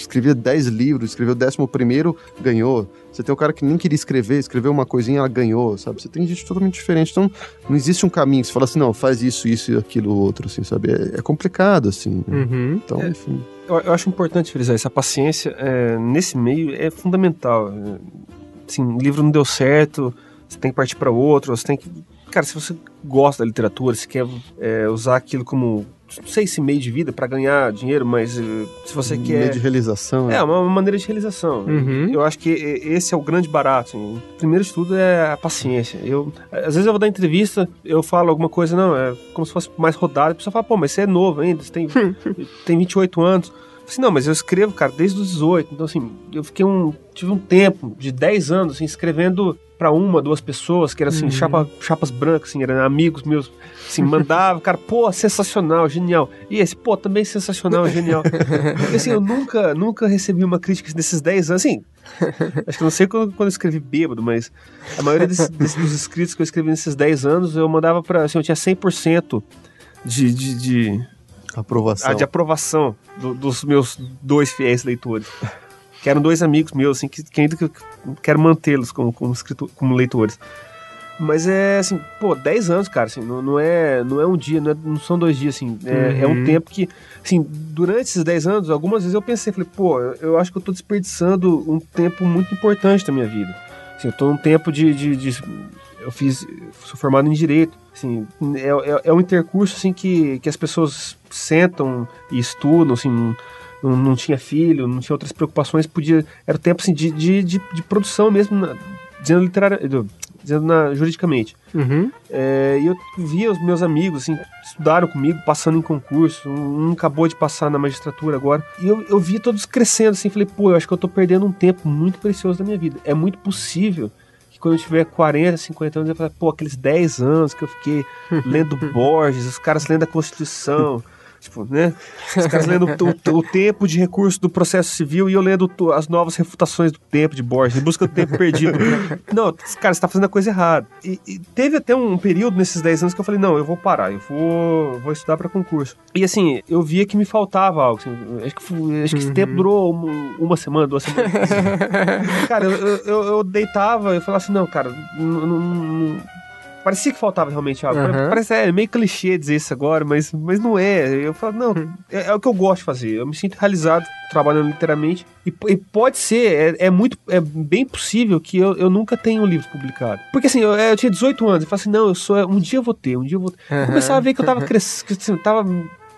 escrevia 10 livros, escreveu o décimo primeiro, ganhou. Você tem um cara que nem queria escrever, escreveu uma coisinha, ela ganhou, sabe? Você tem gente totalmente diferente. Então, não existe um caminho que você fala assim, não, faz isso, isso e aquilo outro, assim, sabe? É, é complicado, assim. Uhum. Então, É. enfim. Eu, eu acho importante frisar isso. A paciência é, nesse meio é fundamental. É, Assim, o livro não deu certo, você tem que partir para outro, você tem que. Cara, se você gosta da literatura, se quer é, usar aquilo como. Não sei se meio de vida para ganhar dinheiro, mas eh, se você Meio quer. de realização. né? É, uma maneira de realização. Uhum. Eu acho que e- esse é o grande barato. assim. Primeiro de tudo é a paciência. Eu, às vezes eu vou dar entrevista, eu falo alguma coisa, não, é como se fosse mais rodado. A pessoa fala, pô, mas você é novo ainda, você tem, [LAUGHS] tem 28 anos. Assim, não, mas eu escrevo, cara, desde os 18. Então, assim, eu fiquei um. Tive um tempo de 10 anos, assim, escrevendo pra uma, duas pessoas, que eram assim, Uhum. chapa, chapas brancas, assim, eram amigos meus, assim, mandava, cara, pô, sensacional, genial. E esse, pô, também sensacional, genial. Porque assim, eu nunca, nunca recebi uma crítica desses 10 anos, assim. Acho que não sei quando, quando eu escrevi bêbado, mas a maioria desses, desses- dos escritos que eu escrevi nesses 10 anos, eu mandava pra. Assim, eu tinha 100% de, de, de, Aprovação. ah, de aprovação do- dos meus dois fiéis leitores. Que eram dois amigos meus, assim, que, que ainda que eu quero mantê-los como, como, escritor, como leitores. Mas é assim, pô, 10 anos, cara, assim, não, não é, não é um dia, não, é- não são dois dias, assim, é, é um Uhum. tempo que, assim, durante esses 10 anos, algumas vezes eu pensei, falei, pô, eu, eu acho que eu tô desperdiçando um tempo muito importante da minha vida. Assim, eu tô num tempo de, de, de- eu fiz, sou formado em Direito, assim, é, é, é um intercurso, assim, que, que as pessoas sentam e estudam, assim, não, não, tinha filho, não tinha outras preocupações, podia, era o tempo, assim, de, de, de, de produção mesmo, na, dizendo literária, dizendo na, juridicamente. Uhum. É, e eu via os meus amigos, assim, estudaram comigo, passando em concurso. Um, acabou de passar na magistratura agora. E eu, eu via todos crescendo, assim. Falei, pô, eu acho que eu tô perdendo um tempo muito precioso da minha vida. É muito possível que quando eu tiver 40, 50 anos, eu falar, pô, aqueles 10 anos que eu fiquei [LAUGHS] lendo Borges, os caras lendo a Constituição. Tipo, né? Os caras lendo o, o- tempo de recurso do processo civil e eu lendo as novas refutações do tempo de Borges, em busca do tempo perdido. [LAUGHS] Não, cara, você tá fazendo a coisa errada. E, e teve até um período nesses 10 anos que eu falei, não, eu vou parar, eu vou, vou estudar para concurso. E assim, eu via que me faltava algo. assim, acho que, acho que esse Uhum. tempo durou uma, uma semana, duas semanas. [LAUGHS] cara, eu, eu, eu- deitava e falava assim, não, cara, não- Parecia que faltava realmente algo. Aham. Parece é meio clichê dizer isso agora, mas, mas não é. Eu falo, não, é, é o que eu gosto de fazer. Eu me sinto realizado trabalhando literalmente. E, e pode ser, é, é muito, é bem possível que eu, eu nunca tenha um livro publicado. Porque assim, eu, eu tinha 18 anos, eu falei assim, não, eu sou, um dia eu vou ter, um dia eu vou ter. Eu começava a ver que eu tava crescendo, assim, tava,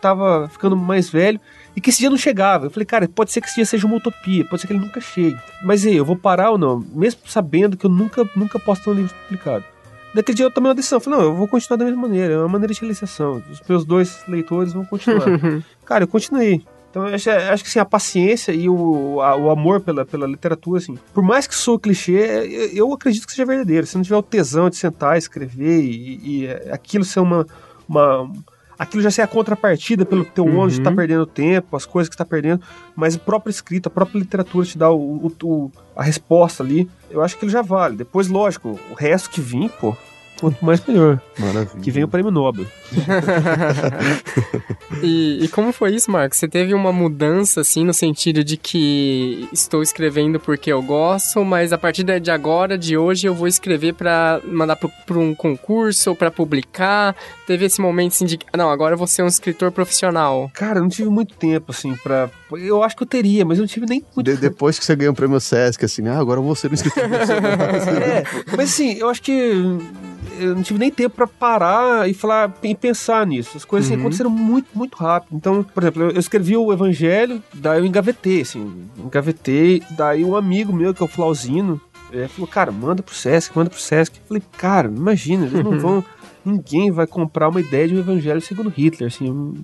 tava ficando mais velho e que esse dia não chegava. Eu falei, cara, pode ser que esse dia seja uma utopia, pode ser que ele nunca chegue. Mas e aí, eu vou parar ou não? Mesmo sabendo que eu nunca, nunca posso ter um livro publicado. Naquele dia eu tomei uma decisão, falei, não, eu vou continuar da mesma maneira, é uma maneira de realização. Os meus dois leitores vão continuar. [LAUGHS] cara, eu continuei. Então eu acho, acho que assim, a paciência e o, a- o amor pela, pela literatura, assim, por mais que soe clichê, eu, eu acredito que seja verdadeiro. Se não tiver o tesão de sentar, escrever e, e aquilo ser uma, uma. Aquilo já ser a contrapartida pelo teu Uhum. ônibus de tá perdendo tempo, as coisas que tá perdendo, mas a própria escrita, a própria literatura te dá o, o- o- a resposta ali, eu acho que ele já vale. Depois, lógico, o resto que vir, pô, quanto mais melhor. Maravilha. Que vem o prêmio Nobel. [LAUGHS] e, e como foi isso, Marcos? Você teve uma mudança, assim, no sentido de que estou escrevendo porque eu gosto, mas a partir de agora, de hoje, eu vou escrever pra mandar para um concurso ou pra publicar? Teve esse momento, assim, de não, agora eu vou ser um escritor profissional. Cara, eu não tive muito tempo, assim, pra. Eu acho que eu teria, mas eu não tive nem muito De- [LAUGHS] depois que você ganha o prêmio Sesc, assim, ah, agora eu vou ser um escritor. [LAUGHS] É, mas assim, eu acho que eu não tive nem tempo pra parar e falar e pensar nisso. As coisas assim, Uhum. aconteceram muito, muito rápido. Então, por exemplo, eu eu escrevi o Evangelho, daí eu engavetei, assim, engavetei, daí um amigo meu, que é o Flauzino, é, falou, cara, manda pro Sesc, manda pro Sesc. Eu falei, cara, imagina, eles não [LAUGHS] vão. Ninguém vai comprar uma ideia de um evangelho segundo Hitler, assim, um,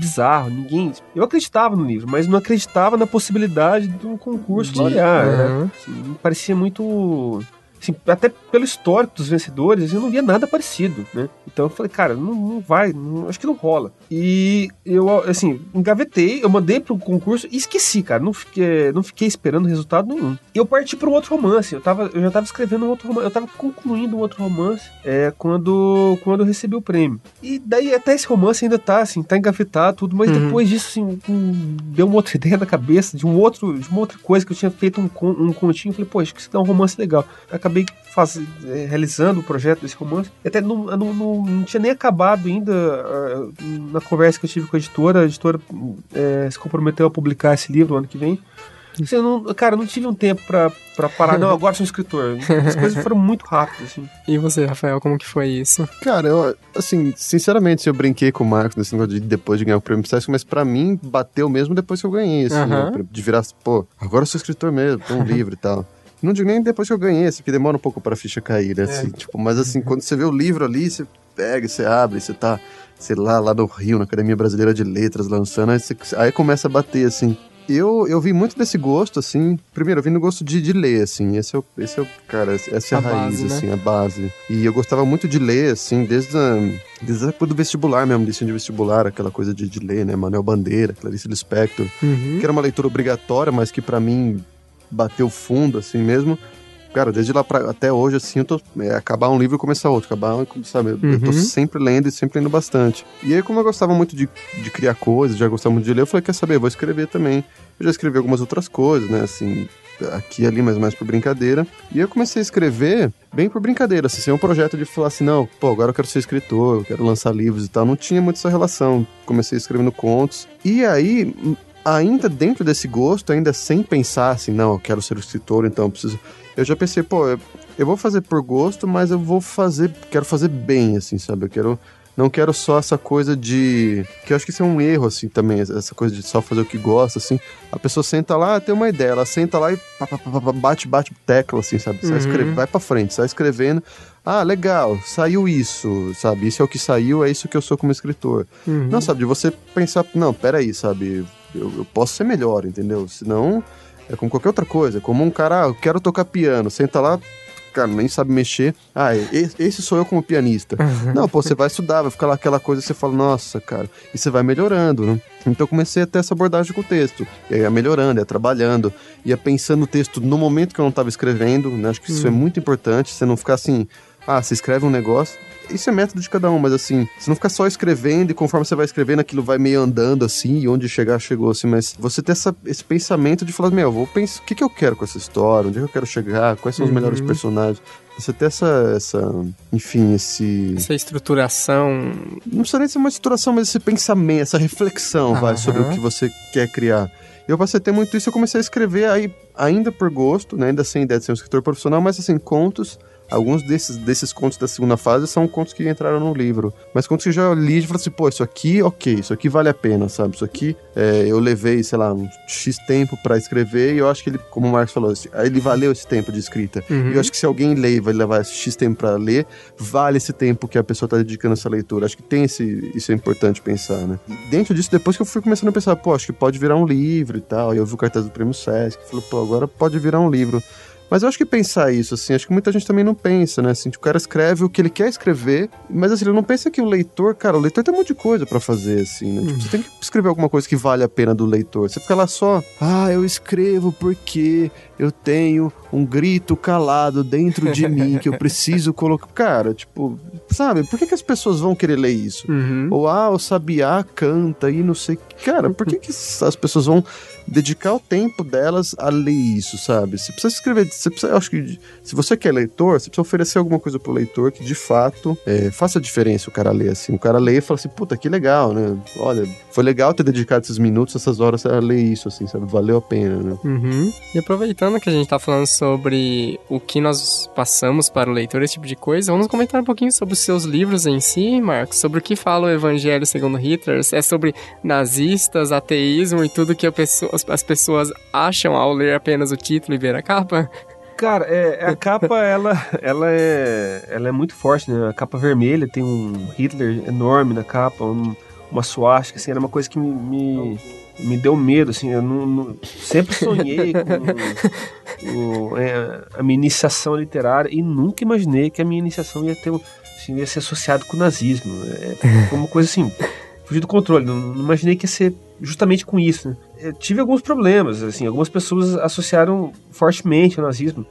bizarro, ninguém... Eu acreditava no livro, mas não acreditava na possibilidade do concurso de, laurear, uhum. né? assim, parecia muito assim, até pelo histórico dos vencedores, eu não via nada parecido, né? Então eu falei, cara, não, não vai, não, acho que não rola. E eu, assim, engavetei, eu mandei pro concurso e esqueci, cara, não fiquei, não fiquei esperando resultado nenhum. E eu parti para um outro romance, eu, tava, eu já tava escrevendo um outro romance, eu tava concluindo um outro romance é, quando, quando eu recebi o prêmio. E daí até esse romance ainda tá, assim, tá engavetado, tudo, mas uhum. depois disso, assim, um, deu uma outra [LAUGHS] ideia na cabeça de um outro, de uma outra coisa que eu tinha feito um, um continho, eu falei, pô, acho que isso dá um romance legal. acabei acabei faz, é, realizando o projeto desse romance. Até não, não, não, não, tinha nem acabado ainda uh, na conversa que eu tive com a editora. A editora uh, se comprometeu a publicar esse livro no ano que vem. Assim, não, cara, eu não tive um tempo pra, pra parar. Não, agora sou um escritor. As coisas foram muito rápidas, assim. [LAUGHS] E você, Rafael, como que foi isso? Cara, eu, assim, sinceramente, eu brinquei com o Marcos nesse negócio de depois de ganhar o prêmio Sesc, mas pra mim, bateu mesmo depois que eu ganhei, assim, né? De virar, pô, agora eu sou escritor mesmo, tô um livro e tal. Não digo nem depois que eu ganhei, assim, porque demora um pouco pra ficha cair, né? Assim, é. tipo, mas assim, quando você vê o livro ali, você pega, você abre, você tá, sei lá, lá no Rio, na Academia Brasileira de Letras, lançando, aí, você, aí começa a bater, assim. Eu, eu vi muito desse gosto, assim. Primeiro, eu vi no gosto de, de ler, assim. Esse é o, esse é o cara, essa é a, a raiz, base, né? assim, a base. E eu gostava muito de ler, assim, desde a, desde a época do vestibular mesmo, lição de vestibular, aquela coisa de, de ler, né? Manuel Bandeira, Clarice Lispector, uhum. que era uma leitura obrigatória, mas que para mim bateu fundo, assim mesmo. Cara, desde lá pra, até hoje, assim, eu tô. É, acabar um livro e começar outro, acabar um sabe? Uhum. Eu tô uhum. sempre lendo e sempre lendo bastante. E aí, como eu gostava muito de, de criar coisas, já gostava muito de ler, eu falei, quer saber, eu vou escrever também. Eu já escrevi algumas outras coisas, né, assim, aqui e ali, mas mais por brincadeira. E eu comecei a escrever bem por brincadeira, assim, sem um projeto de falar assim, não, pô, agora eu quero ser escritor, eu quero lançar livros e tal. Não tinha muito essa relação. Comecei escrevendo contos. E aí, ainda dentro desse gosto, ainda sem pensar assim, não, eu quero ser escritor, então eu preciso. Eu já pensei, pô, eu, eu vou fazer por gosto, mas eu vou fazer, quero fazer bem, assim, sabe? Eu quero não quero só essa coisa de. Que eu acho que isso é um erro, assim, também. Essa coisa de só fazer o que gosta, assim. A pessoa senta lá, tem uma ideia, ela senta lá e bate, bate tecla, assim, sabe? Sai uhum. escreve, vai pra frente, sai escrevendo. Ah, legal, saiu isso, sabe? Isso é o que saiu, é isso que eu sou como escritor. Uhum. Não, sabe? De você pensar, não, peraí, sabe? Eu, eu posso ser melhor, entendeu? Senão. É como qualquer outra coisa. É como um cara, ah, eu quero tocar piano. Senta lá, cara, nem sabe mexer. Ah, esse sou eu como pianista. Uhum. [LAUGHS] Não, pô, você vai estudar, vai ficar lá aquela coisa você fala, nossa, cara, e você vai melhorando, né? Então eu comecei a ter essa abordagem com o texto. E aí ia melhorando, ia trabalhando, ia pensando o texto no momento que eu não estava escrevendo, né? Acho que isso é uhum. é muito importante, você não ficar assim, ah, você escreve um negócio, isso é método de cada um, mas assim, você não ficar só escrevendo e conforme você vai escrevendo, aquilo vai meio andando assim, e onde chegar, chegou assim, mas você ter essa, esse pensamento de falar, meu, vou pensar, o que, que eu quero com essa história, onde é que eu quero chegar, quais são os uhum. melhores personagens. Você ter essa, essa, enfim, esse... Essa estruturação... Não precisa nem ser uma estruturação, mas esse pensamento, essa reflexão, uhum. vai, sobre o que você quer criar. Eu passei a ter muito isso, eu comecei a escrever aí, ainda por gosto, né, ainda sem ideia de ser um escritor profissional, mas assim, contos Alguns desses, desses contos da segunda fase são contos que entraram no livro. Mas contos que eu já li e falei assim, pô, isso aqui, ok, isso aqui vale a pena, sabe? Isso aqui é, eu levei, sei lá, um X tempo para escrever e eu acho que ele, como o Marcos falou, ele valeu esse tempo de escrita. Uhum. E eu acho que se alguém lê e vai levar esse X tempo para ler, vale esse tempo que a pessoa tá dedicando a essa leitura. Acho que tem esse, isso é importante pensar, né? E dentro disso, depois que eu fui começando a pensar, pô, acho que pode virar um livro e tal, e eu vi o cartaz do Prêmio Sesc, falei, pô, agora pode virar um livro. Mas eu acho que pensar isso, assim, acho que muita gente também não pensa, né? Assim, o cara escreve o que ele quer escrever, mas assim, ele não pensa que o leitor, cara, o leitor tem um monte de coisa para fazer, assim, né? Tipo, você tem que escrever alguma coisa que vale a pena do leitor. Você fica lá só, ah, eu escrevo porque eu tenho um grito calado dentro de mim que eu preciso [LAUGHS] colocar. Cara, tipo, sabe, por que, que as pessoas vão querer ler isso? Uhum. Ou, ah, o sabiá canta e não sei. Cara, por que, que as pessoas vão dedicar o tempo delas a ler isso, sabe? Você precisa escrever, você precisa, eu acho que se você quer leitor, você precisa oferecer alguma coisa pro leitor que de fato é, faça diferença o cara ler assim. O cara lê e fala assim, puta, que legal, né? Olha, foi legal ter dedicado esses minutos, essas horas a ler isso, assim, sabe? Valeu a pena, né? Uhum. E aproveitando que a gente tá falando sobre o que nós passamos para o leitor, esse tipo de coisa, vamos comentar um pouquinho sobre os seus livros em si, Marcos, sobre o que fala o Evangelho segundo Hitler, é sobre nazistas, ateísmo e tudo que pessoa, as pessoas acham ao ler apenas o título e ver a capa? Cara, é, a capa, ela, ela, é, ela é muito forte, né? A capa vermelha tem um Hitler enorme na capa, um, uma suástica, assim, era uma coisa que me, me, me deu medo, assim, eu não, não- sempre sonhei [LAUGHS] com é, a minha iniciação literária e nunca imaginei que a minha iniciação ia ter, assim, ia ser associado com o nazismo, é, foi [LAUGHS] uma coisa assim, fugir do controle, não, não imaginei que ia ser justamente com isso, né? Eu tive alguns problemas, assim, algumas pessoas associaram fortemente ao nazismo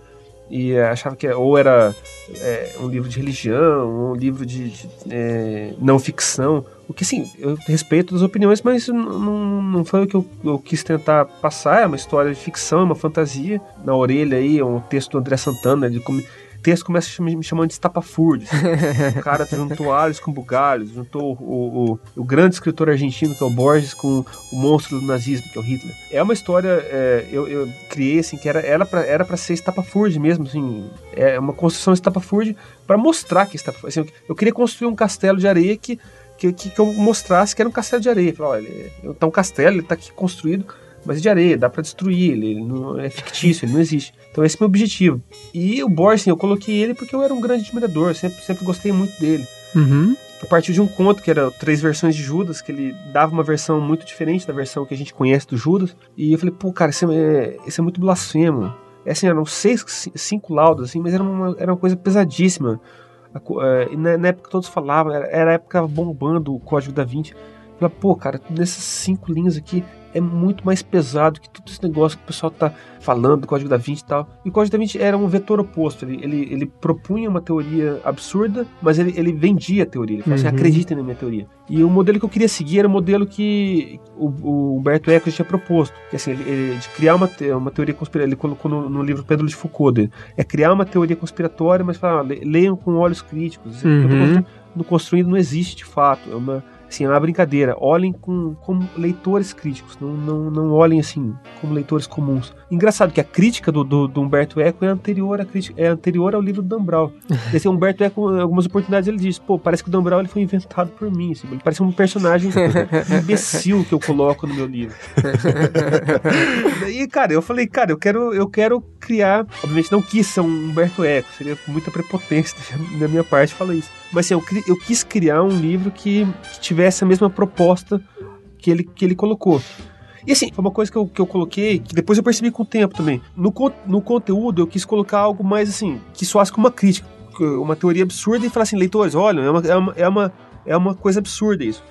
e eh, achavam que ou era é, um livro de religião, ou um livro de, de, é, não ficção. O que, sim, eu respeito as opiniões, mas não, não, foi o que eu, eu quis tentar passar. É uma história de ficção, é uma fantasia. Na orelha aí é um texto do André Santana. Ele come, o texto começa me chamando de estapafúrdios. o cara juntou alhos com bugalhos, juntou o, o, o grande escritor argentino, que é o Borges, com o monstro do nazismo, que é o Hitler. É uma história, é, eu, eu criei assim, que era, era, pra, era ser estapafúrdio mesmo, assim, é uma construção estapafúrdio para mostrar que estapafúrdio. Assim, eu queria construir um castelo de areia que, que, que, que eu mostrasse que era um castelo de areia. Falei, olha, ele tá um castelo, ele tá aqui construído, mas é de areia, dá pra destruir ele, ele não é fictício, ele não existe. Então esse é o meu objetivo. E o assim, eu coloquei ele porque eu era um grande admirador, sempre, sempre gostei muito dele Uhum. a partir de um conto que era três versões de Judas, que ele dava uma versão muito diferente da versão que a gente conhece do Judas. E eu falei, pô, cara, isso é, isso é muito blasfemo. É assim, eram seis, cinco laudos, assim, mas era uma, era uma coisa pesadíssima. É, na, época todos falavam, era, a época bombando o Código da Vinci. Pô, cara, nessas cinco linhas aqui é muito mais pesado que todo esse negócio que o pessoal tá falando do Código da Vinci e tal. E o Código da Vinci era um vetor oposto. Ele, ele, ele propunha uma teoria absurda, mas ele, ele vendia a teoria. Ele falava assim, Uhum. acreditem na minha teoria. E o modelo que eu queria seguir era o modelo que o, o Humberto Eco tinha proposto. Que assim, ele, ele- de criar uma, uma teoria conspiratória. Ele colocou no, no livro Pedro de Foucault dele. É criar uma teoria conspiratória, mas falar, le- leiam com olhos críticos. Assim, tô Uhum. constru- no construindo não existe de fato. É uma, assim, é uma brincadeira. Olhem com, como leitores críticos, não, não, não olhem assim como leitores comuns. Engraçado que a crítica do, do, do Humberto Eco é anterior, à crítica, é anterior ao livro do Dan Brown. [LAUGHS] Esse Humberto Eco, em algumas oportunidades, ele diz: pô, parece que o Dan Brown ele foi inventado por mim. Assim, ele parece um personagem [LAUGHS] imbecil que eu coloco no meu livro. [LAUGHS] E, cara, eu falei, cara, eu quero, eu quero criar. Obviamente, não quis ser um Humberto Eco, seria muita prepotência [LAUGHS] da minha parte falar isso. Mas assim, eu, eu quis criar um livro que, que tivesse a mesma proposta que ele, que ele colocou. E assim, foi uma coisa que eu, que eu coloquei, que depois eu percebi com o tempo também. No, no conteúdo, eu quis colocar algo mais assim, que soasse como uma crítica, uma teoria absurda e falar assim, leitores, olha, é uma, é uma, é uma, é uma coisa absurda isso.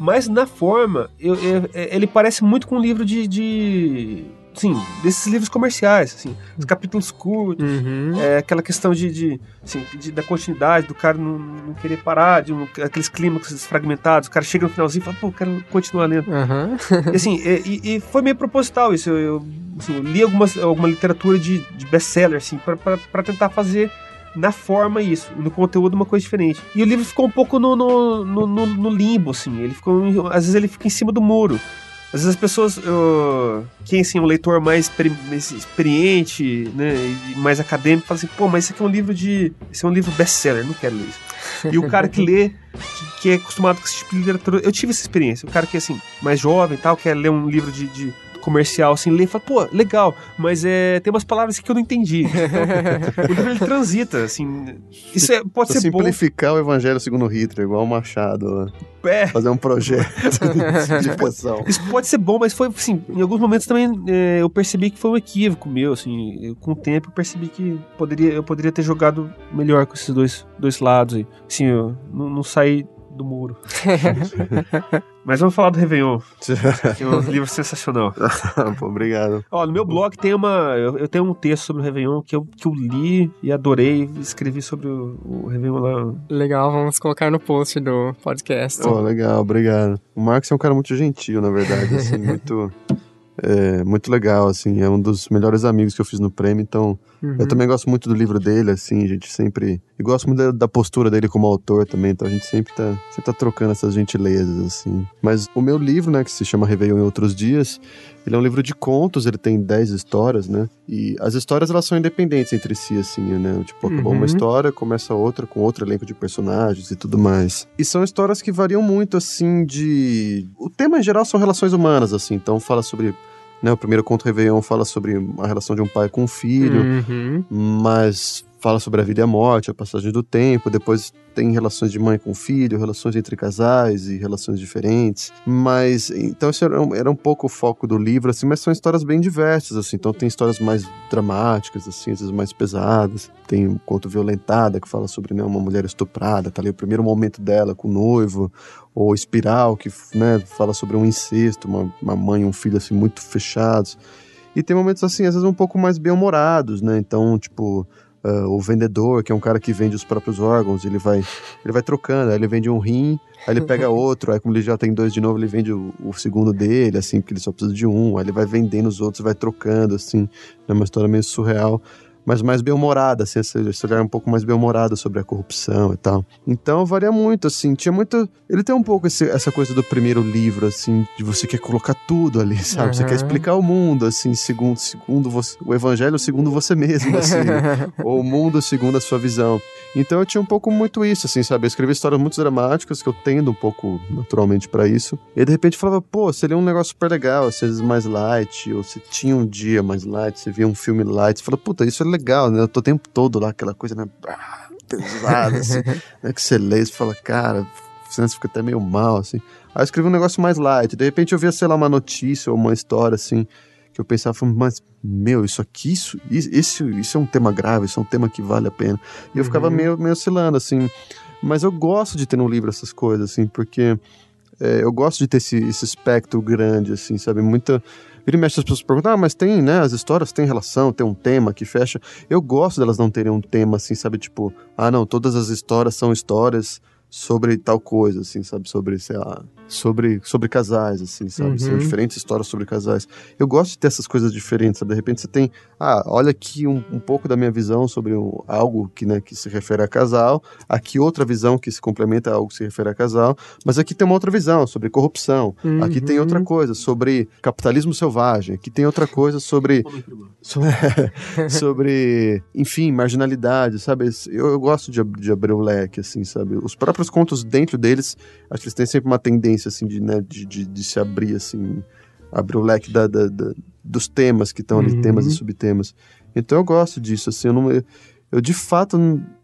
Mas na forma, eu- eu- é- ele parece muito com um livro de. de sim, desses livros comerciais, assim, os capítulos curtos, Uhum. é aquela questão de, de, assim, de- da continuidade, do cara não, não querer parar, de um- aqueles clímax fragmentados, o cara chega no finalzinho e fala, pô, quero continuar lendo. Aham. E assim, [LAUGHS] e, e- foi meio proposital isso. Eu, eu, assim, li algumas, alguma literatura de, de best-seller, assim, pra tentar fazer na forma isso, no conteúdo uma coisa diferente. E o livro ficou um pouco no, no, no, no- limbo, assim. Ele ficou. Às vezes ele fica em cima do muro. Às vezes as pessoas. eu- quem assim, um leitor mais experiente, né? E mais acadêmico, fala assim, pô, mas isso aqui é um livro de. Esse é um livro best-seller, não quero ler isso. E o cara que lê, que, que é acostumado com esse tipo de literatura. Eu tive essa experiência. O cara que é assim, mais jovem e tal, quer ler um livro de. de comercial assim, lê e fala, pô, legal, mas é, tem umas palavras que eu não entendi. [LAUGHS] Então, o livro ele transita, assim. Isso é- pode Pra ser bom. simplificar o evangelho segundo Hitler, igual o Machado. É, Fazer um projeto [LAUGHS] de pessoal. Isso pode ser bom, mas foi, assim, em alguns momentos também é, eu percebi que foi um equívoco meu, assim, eu, com o tempo eu percebi que poderia, eu poderia ter jogado melhor com esses dois, dois lados aí. Assim, eu não, não saí do muro. [LAUGHS] mas vamos falar do Réveillon, que é um livro sensacional. [LAUGHS] Pô, obrigado. Ó, no meu blog tem uma, eu, eu tenho um texto sobre o Réveillon que eu, que eu li e adorei, escrevi sobre o, o Réveillon lá. Legal, vamos colocar no post do podcast. Pô, legal, obrigado. O Marcos é um cara muito gentil, na verdade, assim, [LAUGHS] muito... é, muito legal, assim, é um dos melhores amigos que eu fiz no prêmio, então Uhum. eu também gosto muito do livro dele, assim, a gente sempre... E gosto muito da, da postura dele como autor também, então a gente sempre tá, sempre tá trocando essas gentilezas, assim. Mas o meu livro, né, que se chama Réveillon em Outros Dias, ele é um livro de contos, ele tem 10 histórias, né, e as histórias, elas são independentes entre si, assim, né, tipo, acabou Uhum. uma história, começa outra, com outro elenco de personagens e tudo mais. E são histórias que variam muito, assim, de... O tema, em geral, são relações humanas, assim, então fala sobre Né? O primeiro conto Réveillon fala sobre a relação de um pai com um filho, Uhum. mas fala sobre a vida e a morte, a passagem do tempo. Depois tem relações de mãe com filho, relações entre casais e relações diferentes. Mas então esse era um, era um pouco o foco do livro, assim, mas são histórias bem diversas, assim. Então tem histórias mais dramáticas, assim, às vezes mais pesadas. Tem um conto Violentada que fala sobre né, uma mulher estuprada, tá ali o primeiro momento dela com o noivo, ou Espiral que né, fala sobre um incesto, uma, uma mãe e um filho assim muito fechados. E tem momentos assim, às vezes um pouco mais bem-humorados, né? Então, tipo, ah, o vendedor, que é um cara que vende os próprios órgãos, ele vai, ele vai trocando, aí ele vende um rim, aí ele pega [LAUGHS] outro, aí como ele já tem dois de novo, ele vende o, o segundo dele, assim, porque ele só precisa de um, aí ele vai vendendo os outros, vai trocando, assim, é uma história meio surreal, mas mais bem-humorada, assim, esse, esse olhar um pouco mais bem-humorado sobre a corrupção e tal. Então varia muito, assim, tinha muito... Ele tem um pouco esse- essa coisa do primeiro livro, assim, de você quer colocar tudo ali, [LAUGHS] sabe? Você Aham. quer explicar o mundo, assim, segundo, segundo você, o evangelho segundo você mesmo, assim, né? [LAUGHS] ou o mundo segundo a sua visão. Então eu tinha um pouco muito isso, assim, sabe? Eu escrevi histórias muito dramáticas, que eu tendo um pouco naturalmente pra isso. E de repente falava, pô, seria um negócio super legal, às vezes mais light, ou se tinha um dia mais light, você via um filme light, você fala, puta, isso é legal, né? Eu tô o tempo todo lá, aquela coisa, né? Ah, Pesada, assim, [LAUGHS] né? Que você lê e fala, cara, você fica até meio mal, assim. Aí eu escrevi um negócio mais light. De repente eu via, sei lá, uma notícia ou uma história, assim, que eu pensava, mas, meu, isso aqui, isso, isso, isso é um tema grave, isso é um tema que vale a pena. E eu ficava Uhum. meio, meio oscilando, assim. Mas eu gosto de ter no livro essas coisas, assim, porque é, eu gosto de ter esse, esse espectro grande, assim, sabe? Muita. Vira e mexe, as pessoas perguntam, ah, mas tem, né? As histórias têm relação, tem um tema que fecha. Eu gosto delas não terem um tema, assim, sabe? Tipo, ah, não, todas as histórias são histórias sobre tal coisa, assim, sabe? Sobre, sei lá, sobre, sobre casais, assim, sabe? São Uhum. diferentes histórias sobre casais. Eu gosto de ter essas coisas diferentes, sabe? De repente você tem, ah, olha aqui um, um pouco da minha visão sobre um- algo que, né, que se refere a casal, aqui outra visão que se complementa a algo que se refere a casal, mas aqui tem uma outra visão sobre corrupção, aqui tem outra Uhum. coisa sobre capitalismo selvagem, aqui tem outra coisa sobre [LAUGHS] sobre, sobre, enfim, marginalidade, sabe? Eu, eu gosto de, de abrir o leque, assim, sabe? Os próprios contos dentro deles, acho que eles têm sempre uma tendência, assim, de, né, de, de, de se abrir, assim, abrir o leque da, da- da- dos temas que estão ali, Uhum. temas e subtemas. Então eu gosto disso, assim, eu não... Eu, eu, de fato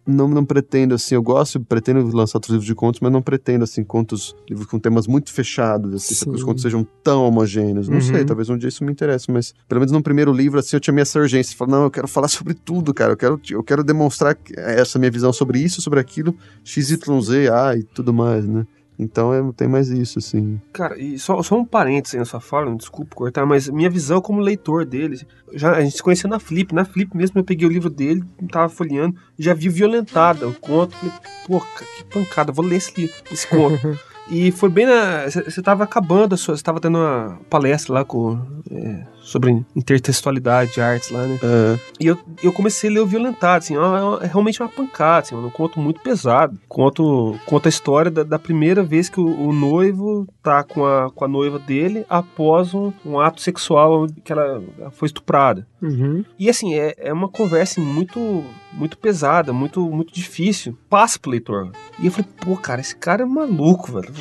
não, não pretendo, assim, eu gosto, pretendo lançar outros livros de contos, mas não pretendo, assim, contos, livros com temas muito fechados, assim, que os contos sejam tão homogêneos. Não Uhum. sei, talvez um dia isso me interesse, mas pelo menos no primeiro livro, assim, eu tinha minha essa urgência. Falar, não, eu quero falar [LAUGHS] sobre tudo, cara. Eu quero, eu quero demonstrar que- essa minha visão sobre isso, sobre aquilo, XYZ, A e tudo mais, né? Então é, tem mais isso, assim. Cara, e só, só um parênteses aí na sua fala, desculpa cortar, mas minha visão como leitor dele, já, a gente se conhecia na Flip, na Flip mesmo eu peguei o livro dele, tava folheando, já vi Violentada, o conto, falei, pô, que pancada, vou ler esse, esse conto. [LAUGHS] e foi bem na. Você tava acabando, você tava dando uma palestra lá com, é, sobre intertextualidade de artes lá, né? É, E eu, eu comecei a ler o Violentado, assim, é, uma- é realmente uma pancada, assim, é um conto muito pesado. Conto, conta a história da, da primeira vez que o, o noivo tá com a, com a noiva dele após um, um ato sexual que ela, ela foi estuprada. Uhum. E assim, é, é uma conversa muito muito pesada, muito muito difícil. Passa pro leitor. E eu falei, pô, cara, esse cara é maluco, velho.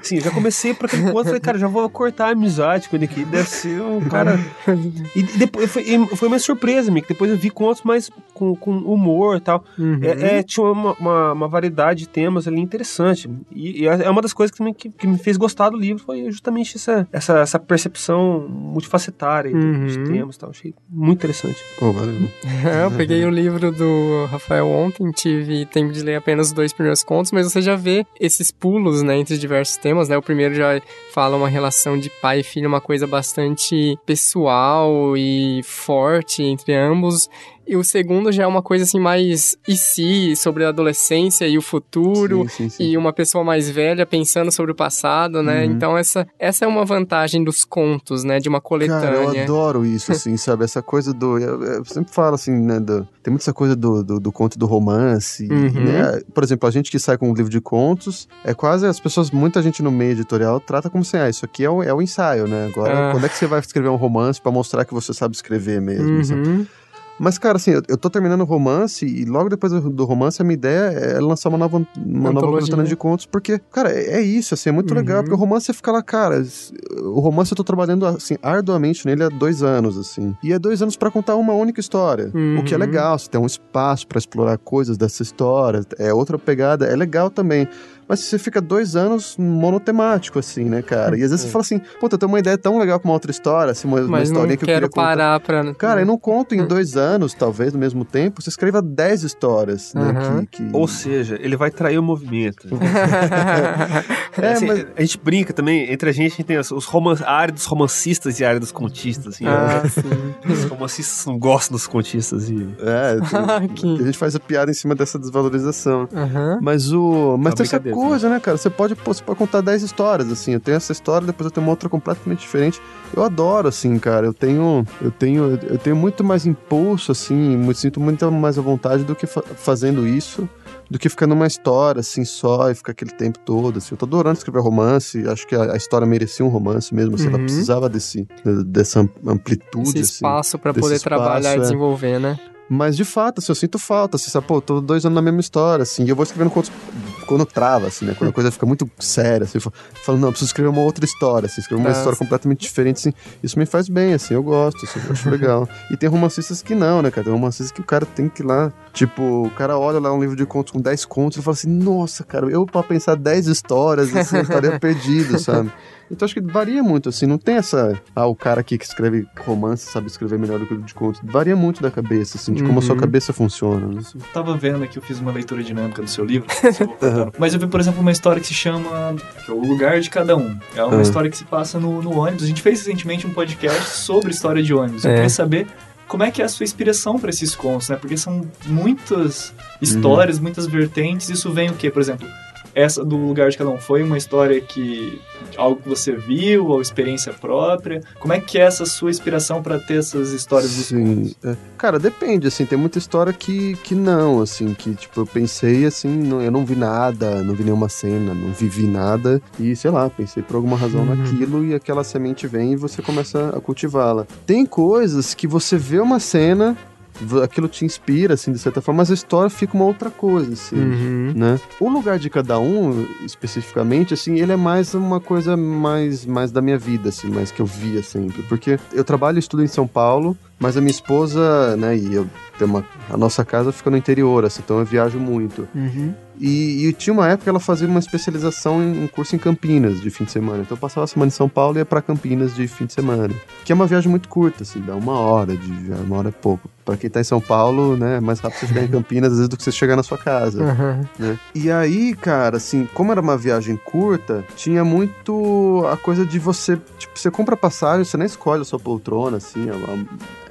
Assim, eu já comecei por aquele ponto, falei, cara, já vou cortar a amizade com ele aqui, deve ser um cara... [LAUGHS] E depois, foi, foi uma surpresa, amigo, depois eu vi contos mais com, com humor e tal. Uhum. É, é, tinha uma, uma, uma variedade de temas ali interessante. E, e é uma das coisas que me, que, que me fez gostar do livro foi justamente essa, essa, essa percepção multifacetária dos Uhum. temas e tal. Achei muito interessante. pô, valeu. É, [LAUGHS] eu peguei o livro do Rafael ontem, tive tempo de ler apenas os dois primeiros contos, mas você já vê esses pulos, né, entre diversos temas, né? O primeiro já fala uma relação de pai e filho, uma coisa bastante pessoal e forte entre ambos. E o segundo já é uma coisa assim mais e se, sobre a adolescência e o futuro. Sim, sim, sim. E uma pessoa mais velha pensando sobre o passado, né? Uhum. Então essa, essa é uma vantagem dos contos, né? De uma Cara, eu coletânea. adoro isso, [LAUGHS] assim, sabe? Essa coisa do. Eu, eu sempre falo assim, né? do- tem muita essa coisa do, do, do conto do romance. Uhum. Né? Por exemplo, a gente que sai com um livro de contos, é quase as pessoas, muita gente no meio editorial trata como assim, ah, isso aqui é o, é o ensaio, né? Agora, Ah. quando é que você vai escrever um romance pra mostrar que você sabe escrever mesmo? sabe? Uhum. Mas, cara, assim, eu, eu tô terminando o romance e logo depois do, romance a minha ideia é lançar uma nova, uma nova Antologia. coletânea de contos, porque, cara, é, é isso, assim, é muito Uhum. legal, porque o romance você fica lá, cara, o romance eu tô trabalhando, assim, arduamente nele há dois anos, assim. E é dois anos pra contar uma única história, o que é Uhum. legal, você tem um espaço pra explorar coisas dessa história, é outra pegada, é legal também. Mas você fica dois anos monotemático, assim, né, cara? E às vezes você fala assim, puta, eu tenho uma ideia tão legal pra uma outra história, assim, uma, uma Mas não historinha que eu quero queria contar. parar pra. Cara, eu não conto em Hum. dois anos, talvez, no mesmo tempo, você escreva 10 histórias, né? Uhum. Que, que- Ou seja, ele vai trair o movimento. [LAUGHS] É, Assim, mas- A gente brinca também, entre a gente, a gente tem os, roman a área dos romancistas e a área dos contistas. Assim, ah, né? [LAUGHS] sim. Os romancistas não gostam dos contistas. E... É, [LAUGHS] tem- Que- a gente faz a piada em cima dessa desvalorização. Aham. Mas o. Mas Uma tem essa brincadeira, coisa, né, cara? Você pode, pô, você pode contar 10 histórias, assim. Eu tenho essa história, depois eu tenho uma outra completamente diferente. Eu adoro, assim, cara. Eu tenho. Eu tenho. Eu tenho muito mais impulso, assim, me sinto muito mais à vontade do que fa- fazendo isso. Do que ficar numa história, assim, só e ficar aquele tempo todo, assim. Eu tô adorando escrever romance. Acho que a, a história merecia um romance mesmo, assim. Ela Uhum. precisava desse, dessa am- amplitude, Esse assim. espaço pra desse poder espaço, trabalhar é. e desenvolver, né? Mas de fato, assim, eu sinto falta, assim, sabe? Pô, tô dois anos na mesma história, assim, e eu vou escrevendo contos quando trava, assim, né? Quando a coisa fica muito séria, assim, eu falo, não, eu preciso escrever uma outra história, assim, escrever uma Ah, história sim. completamente diferente, assim. Isso me faz bem, assim, eu gosto, assim, eu acho legal. E tem romancistas que não, né, cara? Tem romancistas que o cara tem que ir lá, tipo, o cara olha lá um livro de contos com 10 contos e fala assim, nossa, cara, eu pra pensar 10 histórias, assim, eu estaria [LAUGHS] perdido, sabe? Então acho que varia muito, assim, não tem essa. Ah, o cara aqui que escreve romance sabe escrever melhor do que o de contos. Varia muito da cabeça, assim, de como a sua Uhum. cabeça funciona. né? Tava vendo aqui, eu fiz uma leitura dinâmica do seu livro. cortar. [LAUGHS] Mas eu vi, por exemplo, uma história que se chama que é O Lugar de Cada Um. É uma Ah. história que se passa no, no ônibus. A gente fez recentemente um podcast sobre história de ônibus. Eu É. queria saber como é que é a sua inspiração para esses contos, né? Porque são muitas histórias, muitas vertentes. Isso vem o quê? Por exemplo, essa do Lugar de Cada Um foi uma história que algo que você viu ou experiência própria? Como é que é essa sua inspiração para ter essas histórias Sim. é. Cara, depende, assim, tem muita história que, que não, assim, que, tipo, eu pensei, assim, não- eu não vi nada, não vi nenhuma cena, não vivi nada, e, sei lá, pensei por alguma razão Uhum. naquilo, e aquela semente vem e você começa a cultivá-la. Tem coisas que você vê uma cena, aquilo te inspira, assim, de certa forma, mas a história fica uma outra coisa, assim Uhum. né? O lugar de cada um, especificamente, assim, ele é mais uma coisa mais, mais da minha vida, assim, mais que eu via sempre. Porque eu trabalho e estudo em São Paulo, mas a minha esposa, né, e eu uma, a nossa casa fica no interior, assim, então eu viajo muito. Uhum. E, e tinha uma época que ela fazia uma especialização em um curso em Campinas de fim de semana. Então eu passava a semana em São Paulo e ia pra Campinas de fim de semana. Que é uma viagem muito curta, assim, dá uma hora de viagem, uma hora é pouco. Pra quem tá em São Paulo, né, é mais rápido você chegar em [LAUGHS] Campinas às vezes do que você chegar na sua casa Aham. né? E aí, cara, assim, como era uma viagem curta, tinha muito a coisa de você, tipo, você compra passagem, você nem escolhe a sua poltrona, assim,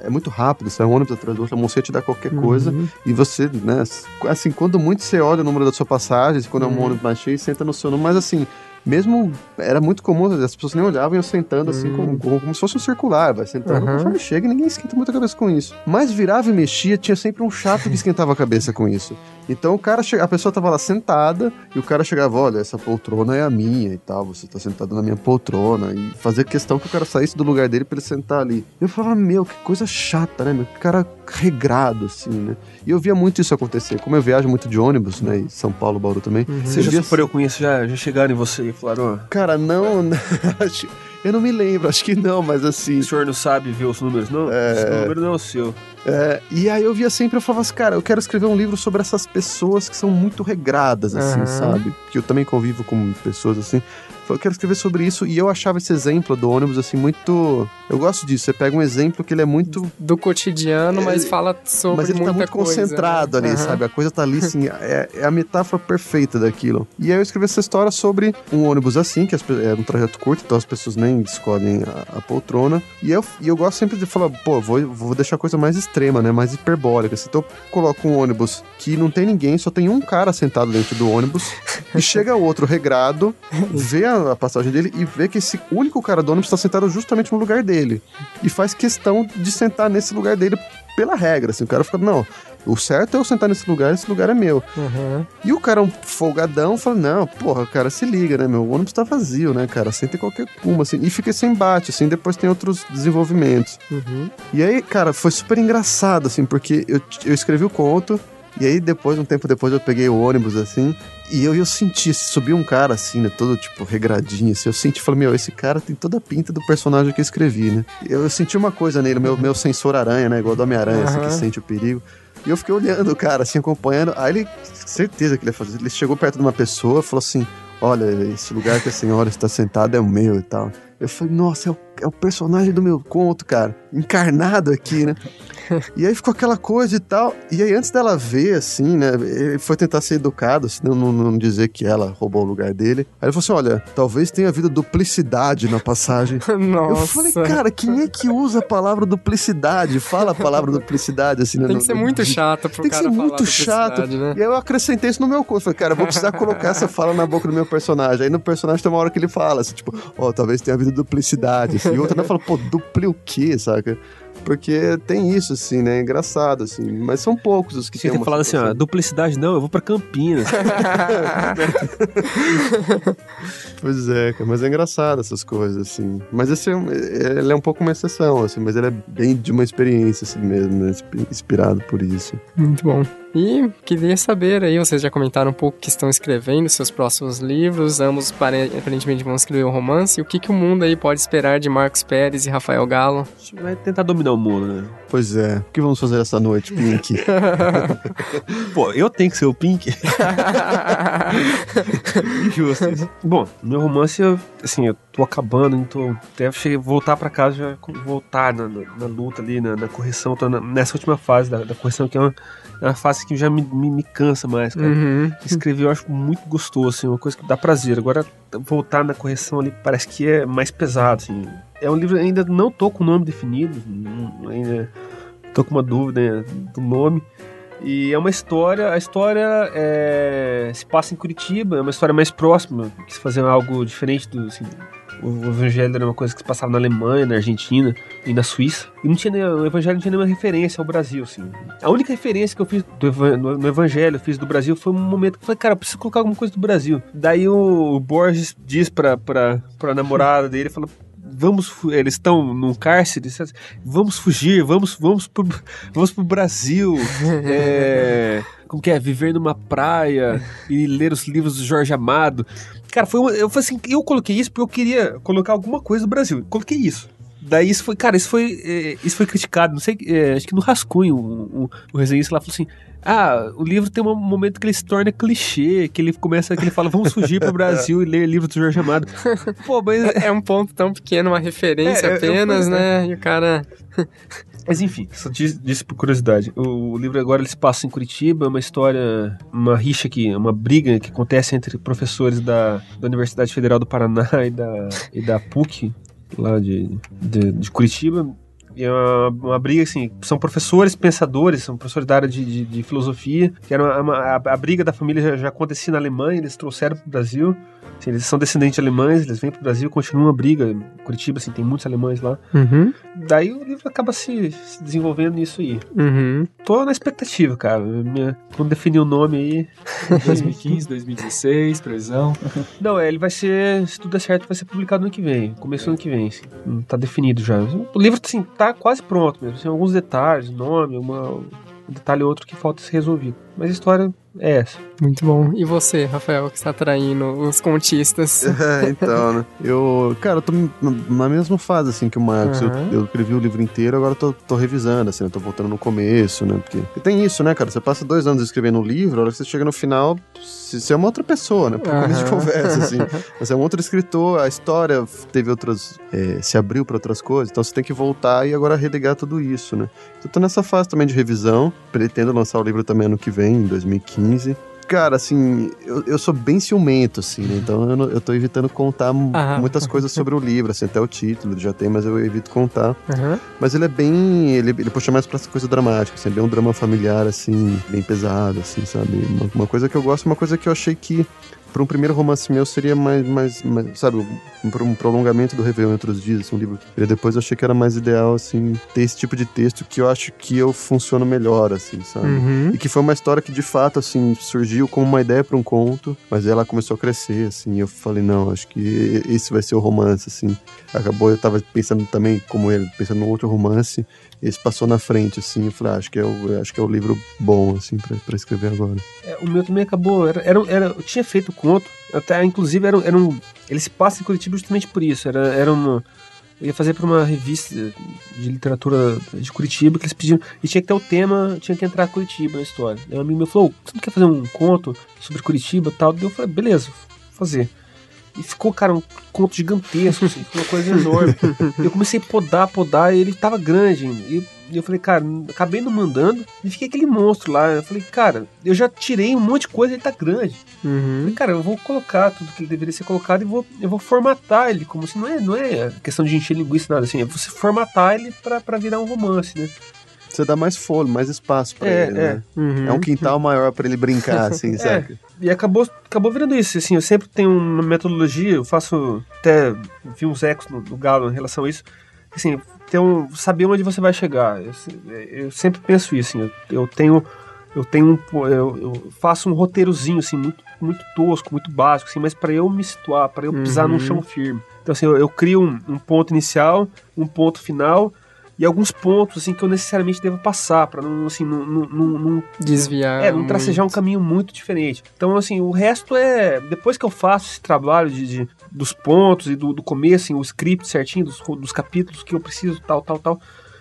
é, é muito rápido, é um ônibus atrás do outro, a moça te dá qualquer coisa, Uhum. e você, né, assim, quando muito você olha o número da sua passagem, quando é um Uhum. ônibus mais cheio, senta no seu número, mas assim, mesmo era muito comum, as pessoas nem olhavam e iam sentando assim, Hum. como, como, como se fosse um circular, vai sentando Aham. conforme chega e ninguém esquenta muito a cabeça com isso. Mas virava e mexia, tinha sempre um chato que esquentava a cabeça com isso. Então o cara a pessoa tava lá sentada e o cara chegava, olha, essa poltrona é a minha e tal, você tá sentado na minha poltrona e fazer questão que o cara saísse do lugar dele pra ele sentar ali. Eu falava, meu, que coisa chata, né, meu? Que cara regrado, assim, né? E eu via muito isso acontecer. Como eu viajo muito de ônibus, né, e São Paulo, Bauru também, Uhum. Você já via- sofreu com isso? Já, já chegaram em você e falaram, ó, Cara, não. [LAUGHS] acho- eu não me lembro, acho que não, mas assim. o senhor não sabe ver os números? Não, É. esse número não é o seu. É, e aí eu via sempre, eu falava assim, cara, eu quero escrever um livro sobre essas pessoas que são muito regradas, assim, Aham. sabe? Que eu também convivo com pessoas assim. Eu quero escrever sobre isso e eu achava esse exemplo do ônibus assim muito. Eu gosto disso. Você pega um exemplo que ele é muito Do cotidiano, mas É, fala sobre mas ele muita tá muito coisa, concentrado né? ali, Aham. sabe? A coisa tá ali, assim, é, é a metáfora perfeita daquilo. E aí eu escrevi essa história sobre um ônibus assim, que é um trajeto curto, então as pessoas nem escolhem a, a poltrona. E eu, e eu gosto sempre de falar, pô, vou, vou deixar a coisa mais extrema, né? Mais hiperbólica. Então eu coloco um ônibus que não tem ninguém, só tem um cara sentado dentro do ônibus, e [LAUGHS] chega outro regrado, vê a, a passagem dele e vê que esse único cara do ônibus está sentado justamente no lugar dele. E faz questão de sentar nesse lugar dele pela regra, assim. O cara fica, não, o certo é eu sentar nesse lugar, esse lugar é meu. Uhum. E o cara, um folgadão, fala, não, porra, cara, se liga, né, meu? O ônibus tá vazio, né, cara? Senta em qualquer uma, assim. E fica sem embate, assim, depois tem outros desenvolvimentos. Uhum. E aí, cara, foi super engraçado, assim, porque eu, eu escrevi o conto, e aí depois, um tempo depois, eu peguei o ônibus, assim, e eu, eu senti, subiu um cara, assim, né, todo, tipo, regradinho, assim, eu senti, falei, meu, esse cara tem toda a pinta do personagem que eu escrevi, né? Eu, eu senti uma coisa nele, meu, meu sensor aranha, né, igual do Homem-Aranha, assim, que sente o perigo. E eu fiquei olhando o cara, assim, acompanhando. Aí ele, certeza que ele ia fazer. Ele chegou perto de uma pessoa e falou assim: Olha, esse lugar que a senhora está sentada é o meu e tal. Eu falei, nossa, é o, é o personagem do meu conto, cara. Encarnado aqui, né? [LAUGHS] e aí ficou aquela coisa e tal. E aí, antes dela ver, assim, né? Ele foi tentar ser educado, assim, não, não, não dizer que ela roubou o lugar dele. Aí ele falou assim: olha, talvez tenha havido duplicidade na passagem. [LAUGHS] Nossa. Eu falei, cara, quem é que usa a palavra duplicidade? Fala a palavra duplicidade, assim, né? Tem que ser muito [LAUGHS] chato pro Tem que ser muito chato. Né? E aí eu acrescentei isso no meu conto. Falei, cara, vou precisar colocar essa fala na boca do meu personagem. Aí no personagem tem uma hora que ele fala, assim, tipo, ó, talvez tenha havido duplicidade. Assim. E outra ainda fala, pô, dupli o quê, saca? Porque tem isso, assim, né? É engraçado, assim. Mas são poucos os que Você tem tem uma falado assim, ó, duplicidade não, eu vou pra Campinas. [LAUGHS] Pois é, cara, mas é engraçado essas coisas, assim. Mas esse é, um- ele é um pouco uma exceção, assim, mas ele é bem de uma experiência, assim mesmo, né? Inspi- Inspirado por isso. Muito bom. E queria saber aí, vocês já comentaram um pouco que estão escrevendo seus próximos livros, ambos pare- aparentemente vão escrever um romance, e o que, que o mundo aí pode esperar de Marcos Pérez e Rafael Galo? A gente vai tentar dominar o mundo, né? Pois é. O que vamos fazer essa noite, Pink? [LAUGHS] Pô, eu tenho que ser o Pink. [LAUGHS] Injusto isso. Bom, meu romance, eu, assim, eu tô acabando, então até cheguei, voltar pra casa, já voltar na, na- na luta ali, na, na correção, tô na- nessa última fase da, da correção, que é uma, é uma fase que já me, me, me cansa mais, cara. Uhum. Escrever eu acho muito gostoso, assim, uma coisa que dá prazer. Agora, voltar na correção ali parece que é mais pesado, assim. É um livro, ainda não tô com o nome definido, ainda tô com uma dúvida né, do nome. E é uma história, a história é, se passa em Curitiba, é uma história mais próxima, quis fazer algo diferente do, assim, o Evangelho era uma coisa que se passava na Alemanha, na Argentina e na Suíça. E não tinha o Evangelho não tinha nenhuma referência ao Brasil, assim. A única referência que eu fiz do no, no Evangelho, fiz do Brasil, foi um momento que eu falei, cara, eu preciso colocar alguma coisa do Brasil. Daí o, o Borges diz pra, pra, pra namorada dele, fala, vamos, eles estão num cárcere, vamos fugir, vamos, vamos, pro, [LAUGHS] vamos pro Brasil, é, [LAUGHS] como que é, viver numa praia e ler os livros do Jorge Amado. Cara, foi uma, eu falei assim, eu coloquei isso porque eu queria colocar alguma coisa do Brasil. Coloquei isso. Daí isso foi, cara, isso foi, é, isso foi criticado, não sei, é, acho que no Rascunho, o, o, o resenhista lá falou assim, ah, o livro tem um momento que ele se torna clichê, que ele começa, que ele fala, vamos fugir pro Brasil e ler livro do Jorge Amado. [LAUGHS] Pô, mas É um ponto tão pequeno, uma referência É, eu- eu- apenas, né? E o cara. [LAUGHS] Mas enfim, só disse, por curiosidade. O, o livro agora ele se passa em Curitiba, é uma história, uma rixa que, uma briga que acontece entre professores da, da Universidade Federal do Paraná [LAUGHS] e da, e da PUC, lá de, de, de Curitiba. E é uma, uma briga assim, são professores, pensadores, são professores da área de, de, de filosofia, que era uma, uma- a, a briga da família já, já acontecia na Alemanha, eles trouxeram para o Brasil. Assim, eles são descendentes de alemães, eles vêm para o Brasil, continua a briga. Curitiba, assim, tem muitos alemães lá. Uhum. Daí o livro acaba se, se desenvolvendo nisso aí. Uhum. Tô na expectativa, cara. Minha, quando definir o nome aí. [LAUGHS] 2015, 2016, previsão. [LAUGHS] Não, é, ele vai ser, se tudo der certo, vai ser publicado no ano que vem. Começo do ano que vem, assim. Hum, Tá definido já. O livro, assim, tá quase pronto mesmo. Tem alguns detalhes, nome, uma, um detalhe ou outro que falta ser resolvido. Mas a história é essa. Muito bom. E você, Rafael, que está atraindo os contistas? [LAUGHS] É, então, né? Eu, cara, eu tô na- mesma fase, assim, que o Marcos. Eu- Aham. Eu, escrevi o livro inteiro, agora eu tô, tô revisando, assim, eu tô voltando no começo, né? Porque e tem isso, né, cara? Você passa dois anos escrevendo um livro, a hora que você chega no final, você é uma outra pessoa, né? Por começo de conversa, assim. [LAUGHS] Você é um outro escritor, a história teve outras. é, se abriu pra outras coisas, então você tem que voltar e agora religar tudo isso, né? Eu tô nessa fase também de revisão, pretendo lançar o livro também ano que vem, em 2015. Cara, assim, eu, eu sou bem ciumento, assim, né? Então eu, não- eu tô evitando contar mu- Ah. muitas coisas sobre o livro, assim, até o título já tem, mas eu evito contar. Aham. Mas ele é bem. Ele, ele puxa mais pra essa coisa dramática, assim, é bem um drama familiar, assim, bem pesado, assim, sabe? Uma, uma coisa que eu gosto, uma coisa que eu achei que para um primeiro romance meu seria mais, mais, mais sabe, um, um prolongamento do Réveillon entre os dias, assim, um livro que depois eu achei que era mais ideal, assim, ter esse tipo de texto que eu acho que eu funciono melhor, assim, sabe? Uhum. E que foi uma história que de fato, assim, surgiu como uma ideia para um conto, mas ela começou a crescer, assim, e eu falei, não, acho que esse vai ser o romance, assim. Acabou, eu tava pensando também, como ele, pensando num outro romance, esse passou na frente, assim, eu falei, ah, acho que é o, acho que é o livro bom, assim, pra, pra escrever agora. É, o meu também acabou. Era, era, era, eu tinha feito o conto, até inclusive era, era um. Ele se passa em Curitiba justamente por isso. Era, era uma. Eu ia fazer para uma revista de literatura de Curitiba que eles pediram. E tinha que ter o tema, tinha que entrar Curitiba na história. Aí um amigo meu falou: Você não quer fazer um conto sobre Curitiba e tal? Eu falei: Beleza, vou fazer. E ficou, cara, um conto gigantesco, assim, uma coisa enorme. [LAUGHS] eu comecei a podar, podar, e ele tava grande. E eu falei, cara, acabei não mandando. E fiquei aquele monstro lá. Eu falei, cara, eu já tirei um monte de coisa, ele tá grande. Uhum. Falei, cara, eu vou colocar tudo que ele deveria ser colocado e vou, eu vou formatar ele. Como se não é, não é questão de encher linguiça, nada assim. É você formatar ele pra, pra virar um romance, né? Você dá mais fôlego, mais espaço pra É, ele, é. né? Uhum. É um quintal maior pra ele brincar, assim, [LAUGHS] sabe? E acabou, acabou virando isso. Assim, eu sempre tenho uma metodologia, eu faço até vi uns ecos no, no Galo em relação a isso. Assim, ter um, saber onde você vai chegar. Eu, eu sempre penso isso. Assim, eu, eu tenho eu tenho um, eu, eu faço um roteirozinho assim muito muito tosco, muito básico, assim, mas para eu me situar, para eu pisar Uhum. num chão firme. Então assim, eu, eu crio um, um ponto inicial, um ponto final e alguns pontos assim que eu necessariamente devo passar para não assim não, não, não- não Desviar. é, não tracejar um caminho muito diferente. Então, assim, o resto é. Depois que eu faço esse trabalho de, de- dos pontos e do, do começo, assim, o script certinho, dos, dos capítulos que eu preciso, tal, tal, tal.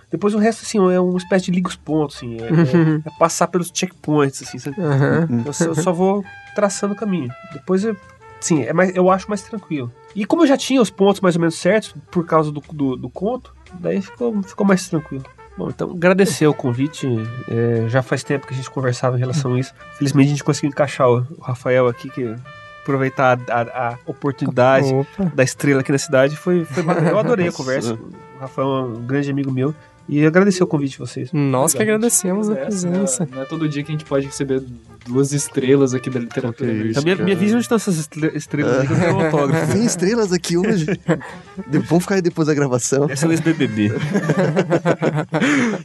Depois o resto, assim, é uma espécie de liga os pontos, assim. É, [LAUGHS] é- é passar pelos checkpoints, assim. Aham. Eu, só, eu só vou traçando o caminho. Depois, eu, sim, é mais, eu acho mais tranquilo. E como eu já tinha os pontos mais ou menos certos, por causa do, do, do conto, daí ficou, ficou mais tranquilo. Bom, então agradecer o convite. é, já faz tempo que a gente conversava em relação a isso. Felizmente a gente conseguiu encaixar o, o Rafael aqui, que aproveitar a, a- a oportunidade Opa. da estrela aqui na cidade foi, foi bacana. Eu adorei a conversa. O Rafael é um grande amigo meu. E agradecer o convite de vocês. Nós que agradecemos a Essa, presença. né? Não é todo dia que a gente pode receber duas estrelas aqui da literatura. Né? isso. A minha, visão estão essas estre- estrelas aqui, eu tenho um autógrafo. Tem estrelas aqui hoje. [LAUGHS] Vamos ficar aí depois da gravação. Essa é.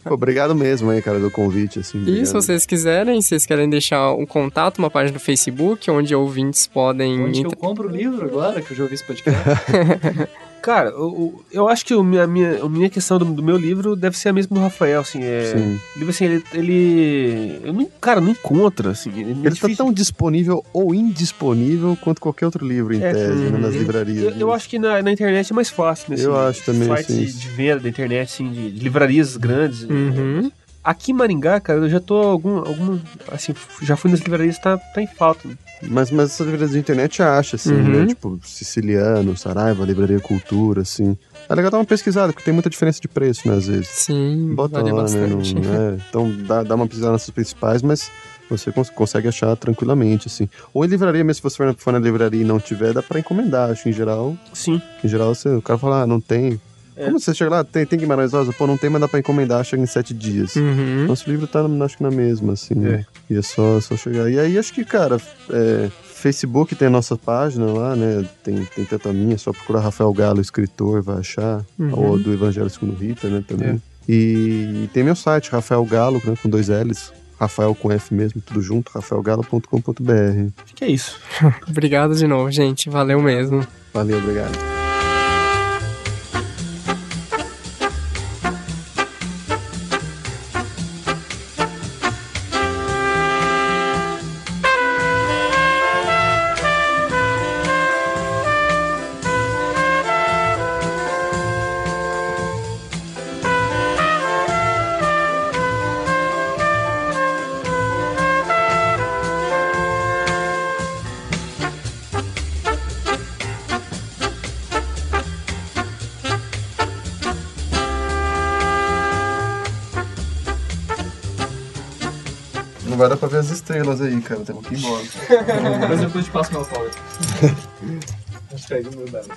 Pô, [LAUGHS] Obrigado mesmo aí, cara, do convite, assim. E se vocês quiserem, se vocês querem deixar um contato, uma página do Facebook, onde ouvintes podem. Onde que eu compro o livro agora, que eu já ouvi esse podcast? [LAUGHS] Cara, eu, eu acho que o minha, minha, a minha questão do, do meu livro deve ser a mesma do Rafael, assim. É, Sim. O livro, assim, ele. ele eu não, cara, não encontra, assim. É Ele tá difícil. tão disponível ou indisponível quanto qualquer outro livro, em É, tese, né, nas livrarias. Eu, eu acho que na, na internet é mais fácil, né? Eu acho também, Sites sim. de, de venda da internet, assim, de, de livrarias grandes. Uhum. Aqui em Maringá, cara, eu já tô algum, algum assim, já fui nas livrarias, tá, tá em falta. Mas, mas essas livrarias de internet acha, assim, Uhum. né? Tipo, Siciliano, Saraiva, Livraria Cultura, assim. É legal dar uma pesquisada, porque tem muita diferença de preço, né, às vezes. Sim, Bota varia lá, né? bastante. não- é. [LAUGHS] Então dá, dá uma pesquisada nessas principais, mas você cons- consegue achar tranquilamente, assim. Ou em livraria mesmo, se você for na, for na livraria e não tiver, dá pra encomendar, acho, em geral. Sim. Em geral, você, o cara fala, ah, não tem. É. Como você chega lá, tem, tem Guimarães Rosa? Pô, não tem, mas dá pra encomendar, chega em sete dias. Uhum. Nosso livro tá, acho que na mesma, assim. né? E é só, só chegar. E aí, acho que, cara, é, Facebook tem a nossa página lá, né? Tem, tem tanto a minha, é só procurar Rafael Galo, escritor, vai achar. Uhum. Ou do Evangelho segundo Rita, né? Também. E, e tem meu site, Rafael Galo, né, com dois L's. Rafael com F mesmo, tudo junto, rafaelgalo.com.br. Que é isso. [LAUGHS] Obrigado de novo, gente. Valeu mesmo. Valeu, obrigado. Estrelas aí, cara. Temos que ir embora. Mas depois eu te passo meu autógrafo. [LAUGHS] Hashtag humildade.